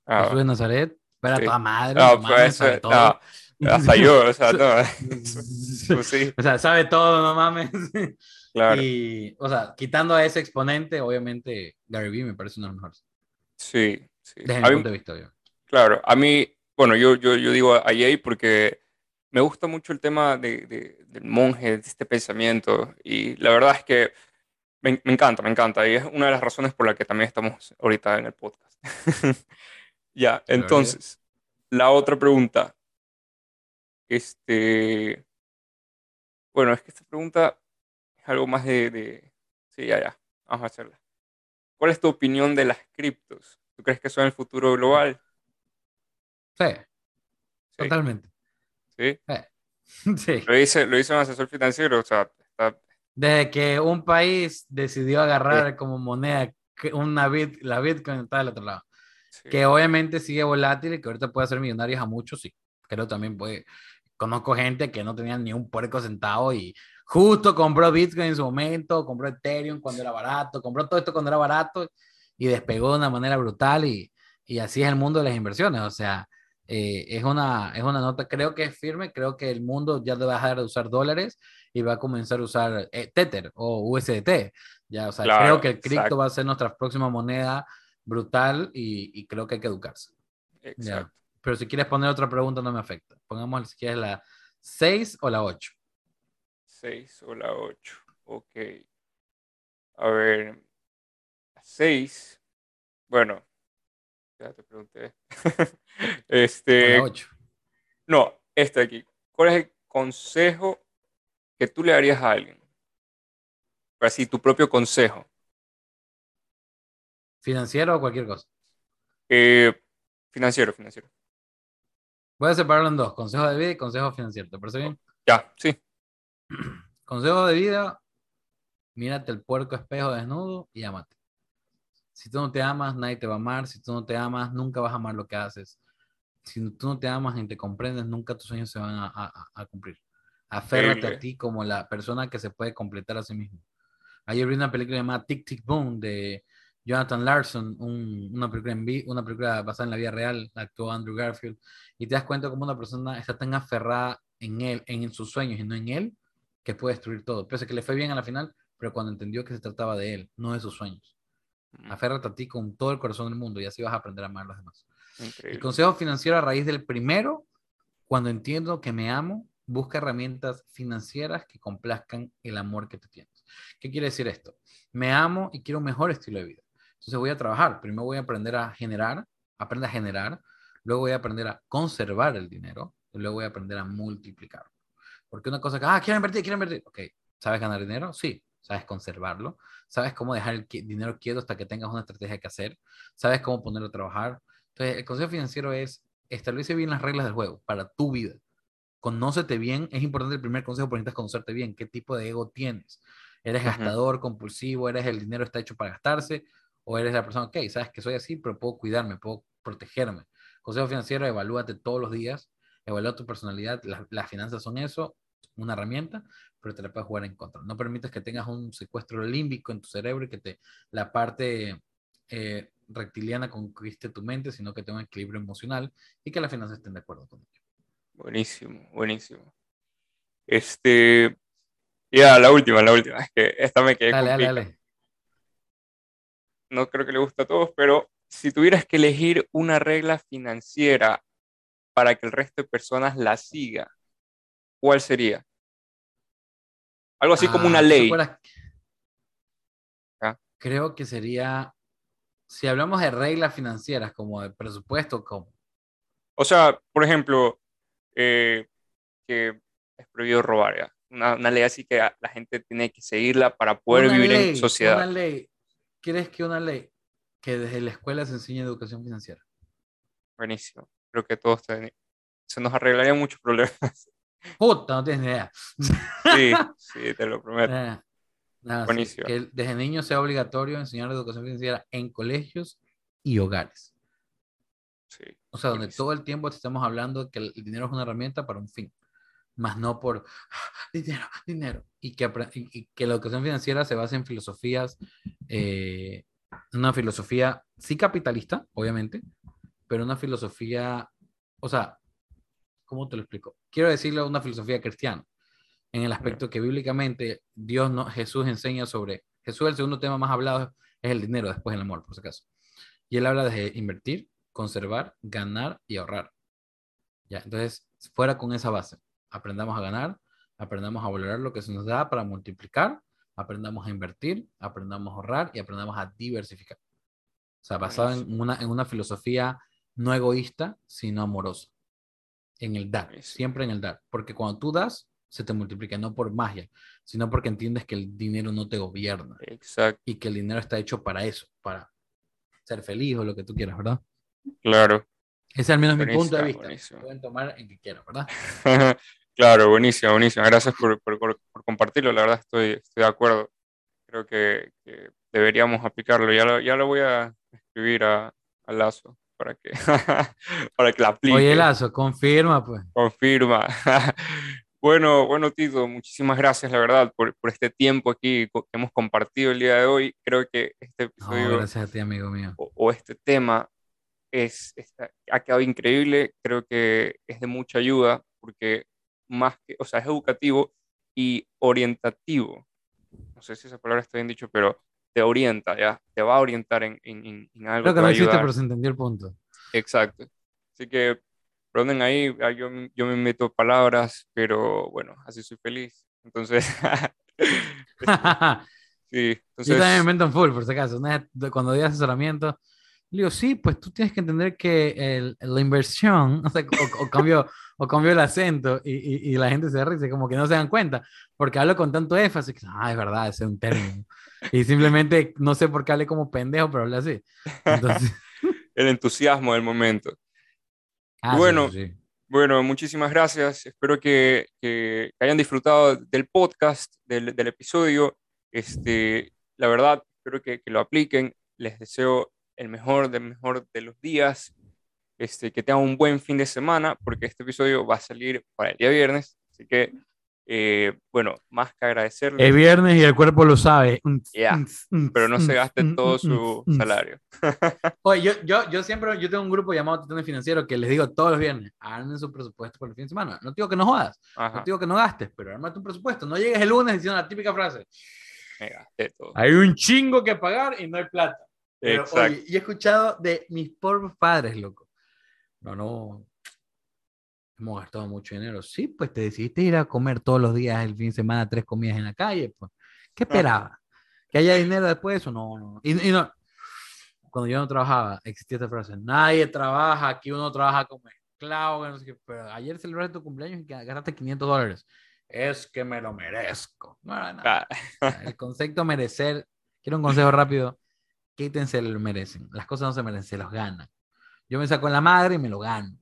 Ah, Jesús de Nazaret, pero sí. a toda madre, no, pues mames, eso- sabe todo. no, hasta yo, o sea, [LAUGHS] no, [LAUGHS] pues sí, O sea, sabe todo, no mames. claro, Y, o sea, quitando a ese exponente, obviamente Gary Vee me parece uno de los mejores. sí, sí. Desde A mi mí- punto de vista, yo. claro, a mí, bueno, yo, yo, yo digo a Jay porque me gusta mucho el tema de, de- del monje, de este pensamiento, y la verdad es que me, me encanta, me encanta, y es una de las razones por la que también estamos ahorita en el podcast. [LAUGHS] Ya, entonces, la otra pregunta, este, bueno, es que esta pregunta es algo más de, de- sí, ya, ya, vamos a hacerla. ¿Cuál es tu opinión de las criptos? ¿Tú crees que son el futuro global? Sí, Sí, totalmente. sí. Sí. [LAUGHS] Lo dice, lo dice un asesor financiero, o sea, está, Desde que un país decidió agarrar como moneda una bit, la Bitcoin está del otro lado. sí, Que obviamente sigue volátil y que ahorita puede hacer millonarios a muchos, sí. Pero también puede. Conozco gente que no tenía ni un puerco centavo y justo compró Bitcoin en su momento, compró Ethereum cuando era barato, compró todo esto cuando era barato y despegó de una manera brutal y, y así es el mundo de las inversiones. O sea, eh, es, una, es una nota, creo que es firme, creo que el mundo ya va a dejar de usar dólares y va a comenzar a usar eh, Tether o USDT. Ya, o sea, Claro, creo que el cripto exacto. va a ser nuestra próxima moneda brutal y, y creo que hay que educarse. exacto. Pero si quieres poner otra pregunta, no me afecta. Pongamos si quieres la 6 o la 8. 6 o la 8. Ok. A ver. 6. Bueno. Ya te pregunté. [LAUGHS] O este. la 8. No, este de aquí. ¿Cuál es el consejo que tú le darías a alguien? Así, tu propio consejo. Financiero o cualquier cosa. Eh, financiero, financiero. Voy a separarlo en dos: consejo de vida y consejo financiero. ¿Te parece bien? Ya, sí. [CLEARS THROAT] Consejo de vida: mírate el puerco espejo desnudo y amate. Si tú no te amas, nadie te va a amar. Si tú no te amas, nunca vas a amar lo que haces. Si tú no te amas ni te comprendes, nunca tus sueños se van a, a- a cumplir. Aférrate a ti como la persona que se puede completar a sí mismo. Ayer vi una película llamada Tic Tic Boom de Jonathan Larson, un- una, película en una película basada en la vida real, actuó Andrew Garfield, y te das cuenta cómo una persona está tan aferrada en él, en sus sueños y no en él, que puede destruir todo. Pese a que le fue bien a la final, pero cuando entendió que se trataba de él, no de sus sueños. Aférrate a ti con todo el corazón del mundo y así vas a aprender a amar a los demás. El consejo financiero a raíz del primero, Cuando entiendo que me amo, busca herramientas financieras que complazcan el amor que te tienes. ¿Qué quiere decir esto? Me amo y quiero un mejor estilo de vida. Entonces voy a trabajar. Primero voy a aprender a generar, aprender a generar. Luego voy a aprender a conservar el dinero. Y luego voy a aprender a multiplicar. Porque una cosa que, ah, quiero invertir, quiero invertir. Ok, ¿sabes ganar dinero? Sí. ¿Sabes conservarlo? ¿Sabes cómo dejar el dinero quieto hasta que tengas una estrategia que hacer? ¿Sabes cómo ponerlo a trabajar? Entonces, el consejo financiero es establece bien las reglas del juego para tu vida. Conócete bien, es importante el primer consejo porque necesitas conocerte bien, qué tipo de ego tienes. ¿Eres gastador, compulsivo? ¿Eres el dinero está hecho para gastarse? ¿O eres la persona, ok, sabes que soy así, pero puedo cuidarme, puedo protegerme? Consejo financiero, evalúate todos los días, evalúa tu personalidad, las, finanzas son eso, una herramienta, pero te la puedes jugar en contra. No permites que tengas un secuestro límbico en tu cerebro y que te, la parte eh, reptiliana conquiste tu mente, sino que tenga un equilibrio emocional y que las finanzas estén de acuerdo con ello. Buenísimo, buenísimo. Este, ya, la última, la última. Es que esta me quedé dale, dale, dale. No creo que le guste a todos, pero si tuvieras que elegir una regla financiera para que el resto de personas la siga, ¿cuál sería? Algo así como una ah, ley. ¿Ah? Creo que sería si hablamos de reglas financieras, como de presupuesto, ¿cómo? O sea, por ejemplo, eh, que es prohibido robar, ¿ya? Una, ley así que la gente tiene que seguirla para poder vivir en sociedad. Una ley. ¿Quieres que una ley que desde la escuela se enseñe educación financiera? Buenísimo. Creo que todos se nos arreglarían muchos problemas. Puta, no tienes ni idea. Sí, [LAUGHS] sí, te lo prometo. Eh, que desde niño sea obligatorio enseñar educación financiera en colegios y hogares. Sí, o sea, donde todo el tiempo estamos hablando que el dinero es una herramienta para un fin, más no por ah, dinero, dinero. Y que, que la educación financiera se basa en filosofías, eh, una filosofía sí capitalista, obviamente, pero una filosofía, o sea, ¿cómo te lo explico? Quiero decirle una filosofía cristiana en el aspecto que bíblicamente Dios no, Jesús enseña sobre, Jesús el segundo tema más hablado es el dinero, después el amor, por si acaso. Y él habla de invertir, conservar, ganar y ahorrar. Ya, entonces, fuera con esa base, aprendamos a ganar, aprendamos a valorar lo que se nos da para multiplicar, aprendamos a invertir, aprendamos a ahorrar y aprendamos a diversificar. O sea, basado en una, en una filosofía no egoísta, sino amorosa. En el dar, siempre en el dar. Porque cuando tú das, se te multiplica, no por magia, sino porque entiendes que el dinero no te gobierna. Exacto. Y que el dinero está hecho para eso, para ser feliz o lo que tú quieras, ¿verdad? Claro. Ese es al menos mi punto de vista. Pueden tomar en que quieran, ¿verdad? [LAUGHS] claro, buenísimo, buenísimo. Gracias por, por, por, compartirlo, la verdad estoy, estoy de acuerdo. Creo que, que deberíamos aplicarlo. Ya lo, ya lo voy a escribir a, a Lazo para que, [LAUGHS] para que la aplique. Oye, Lazo, confirma, pues. Confirma. [LAUGHS] Bueno, bueno, Tito, muchísimas gracias, la verdad, por, por, este tiempo aquí que hemos compartido el día de hoy. Creo que este episodio. gracias a ti, amigo mío. O, este tema es, ha quedado increíble. Creo que es de mucha ayuda porque, más que, o sea, es educativo y orientativo. No sé si esa palabra está bien dicho, pero te orienta, ¿ya? Te va a orientar en, en, en algo. Creo que no existe, pero se entendió el punto. Exacto. Así que Perdonen ahí, yo, yo me meto palabras, pero bueno, así soy feliz. Entonces, [LAUGHS] [LAUGHS] sí, entonces... Yo también me meto en full, por si acaso. Cuando doy asesoramiento, digo, sí, pues tú tienes que entender que el, la inversión, [LAUGHS] o, sea, o, cambio, o cambio el acento y, y, y, la gente se ríe, como que no se dan cuenta, porque hablo con tanto énfasis, que, ah, es verdad, ese es un término. Y simplemente no sé por qué hablé como pendejo, pero hablé así. Entonces... [LAUGHS] el entusiasmo del momento. Ah, bueno, bueno, muchísimas gracias. Espero que, que hayan disfrutado del podcast, del, del, episodio. Este, la verdad, espero que, que, lo apliquen. Les deseo el mejor, del mejor de los días. Este, que tengan un buen fin de semana, porque este episodio va a salir para el día viernes. Así que eh, bueno, más que agradecerle. Es viernes y el cuerpo lo sabe. pero no se gaste todo su salario. [LAUGHS] Oye, yo, yo, yo siempre, yo tengo un grupo llamado Titán Financiero que les digo todos los viernes, hagan su presupuesto para el fin de semana. No digo que no jodas, no digo que no gastes, pero armate un presupuesto. No llegues el lunes diciendo la típica frase. Hay un chingo que pagar y no hay plata. Oye, y he escuchado de mis pobres padres, loco. No, no. hemos gastado mucho dinero. Sí, pues te decidiste ir a comer todos los días el fin de semana tres comidas en la calle, pues. ¿Qué esperaba? ¿Que haya dinero después de eso? No, no. Y, y no. Cuando yo no trabajaba, existía esta frase, nadie trabaja, aquí uno trabaja como esclavo, no sé qué, pero ayer celebraste tu cumpleaños y gastaste 500 dólares. Es que me lo merezco. No era nada. El concepto merecer, quiero un consejo rápido, quítense lo merecen. Las cosas no se merecen, se los ganan. Yo me saco en la madre y me lo gano.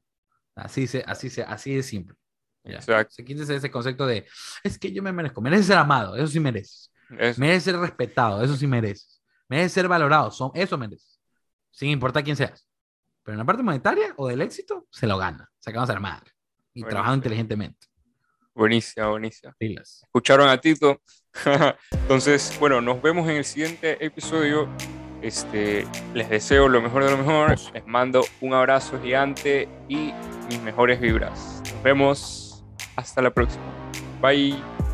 Así, se, así, se, así de simple. Exacto. Se quítese ese concepto de, es que yo me merezco. Mereces ser amado, eso sí mereces. Eso. Mereces ser respetado, eso sí mereces. Mereces ser valorado, son, eso mereces. Sin importar quién seas. Pero en la parte monetaria o del éxito, se lo gana. Sacamos a la madre. Y Buenísimo. trabajando inteligentemente. Buenísima, buenísima. Escucharon a Tito. [LAUGHS] Entonces, bueno, nos vemos en el siguiente episodio. Este, les deseo lo mejor de lo mejor. Les mando un abrazo gigante y mis mejores vibras. Nos vemos. Hasta la próxima. Bye.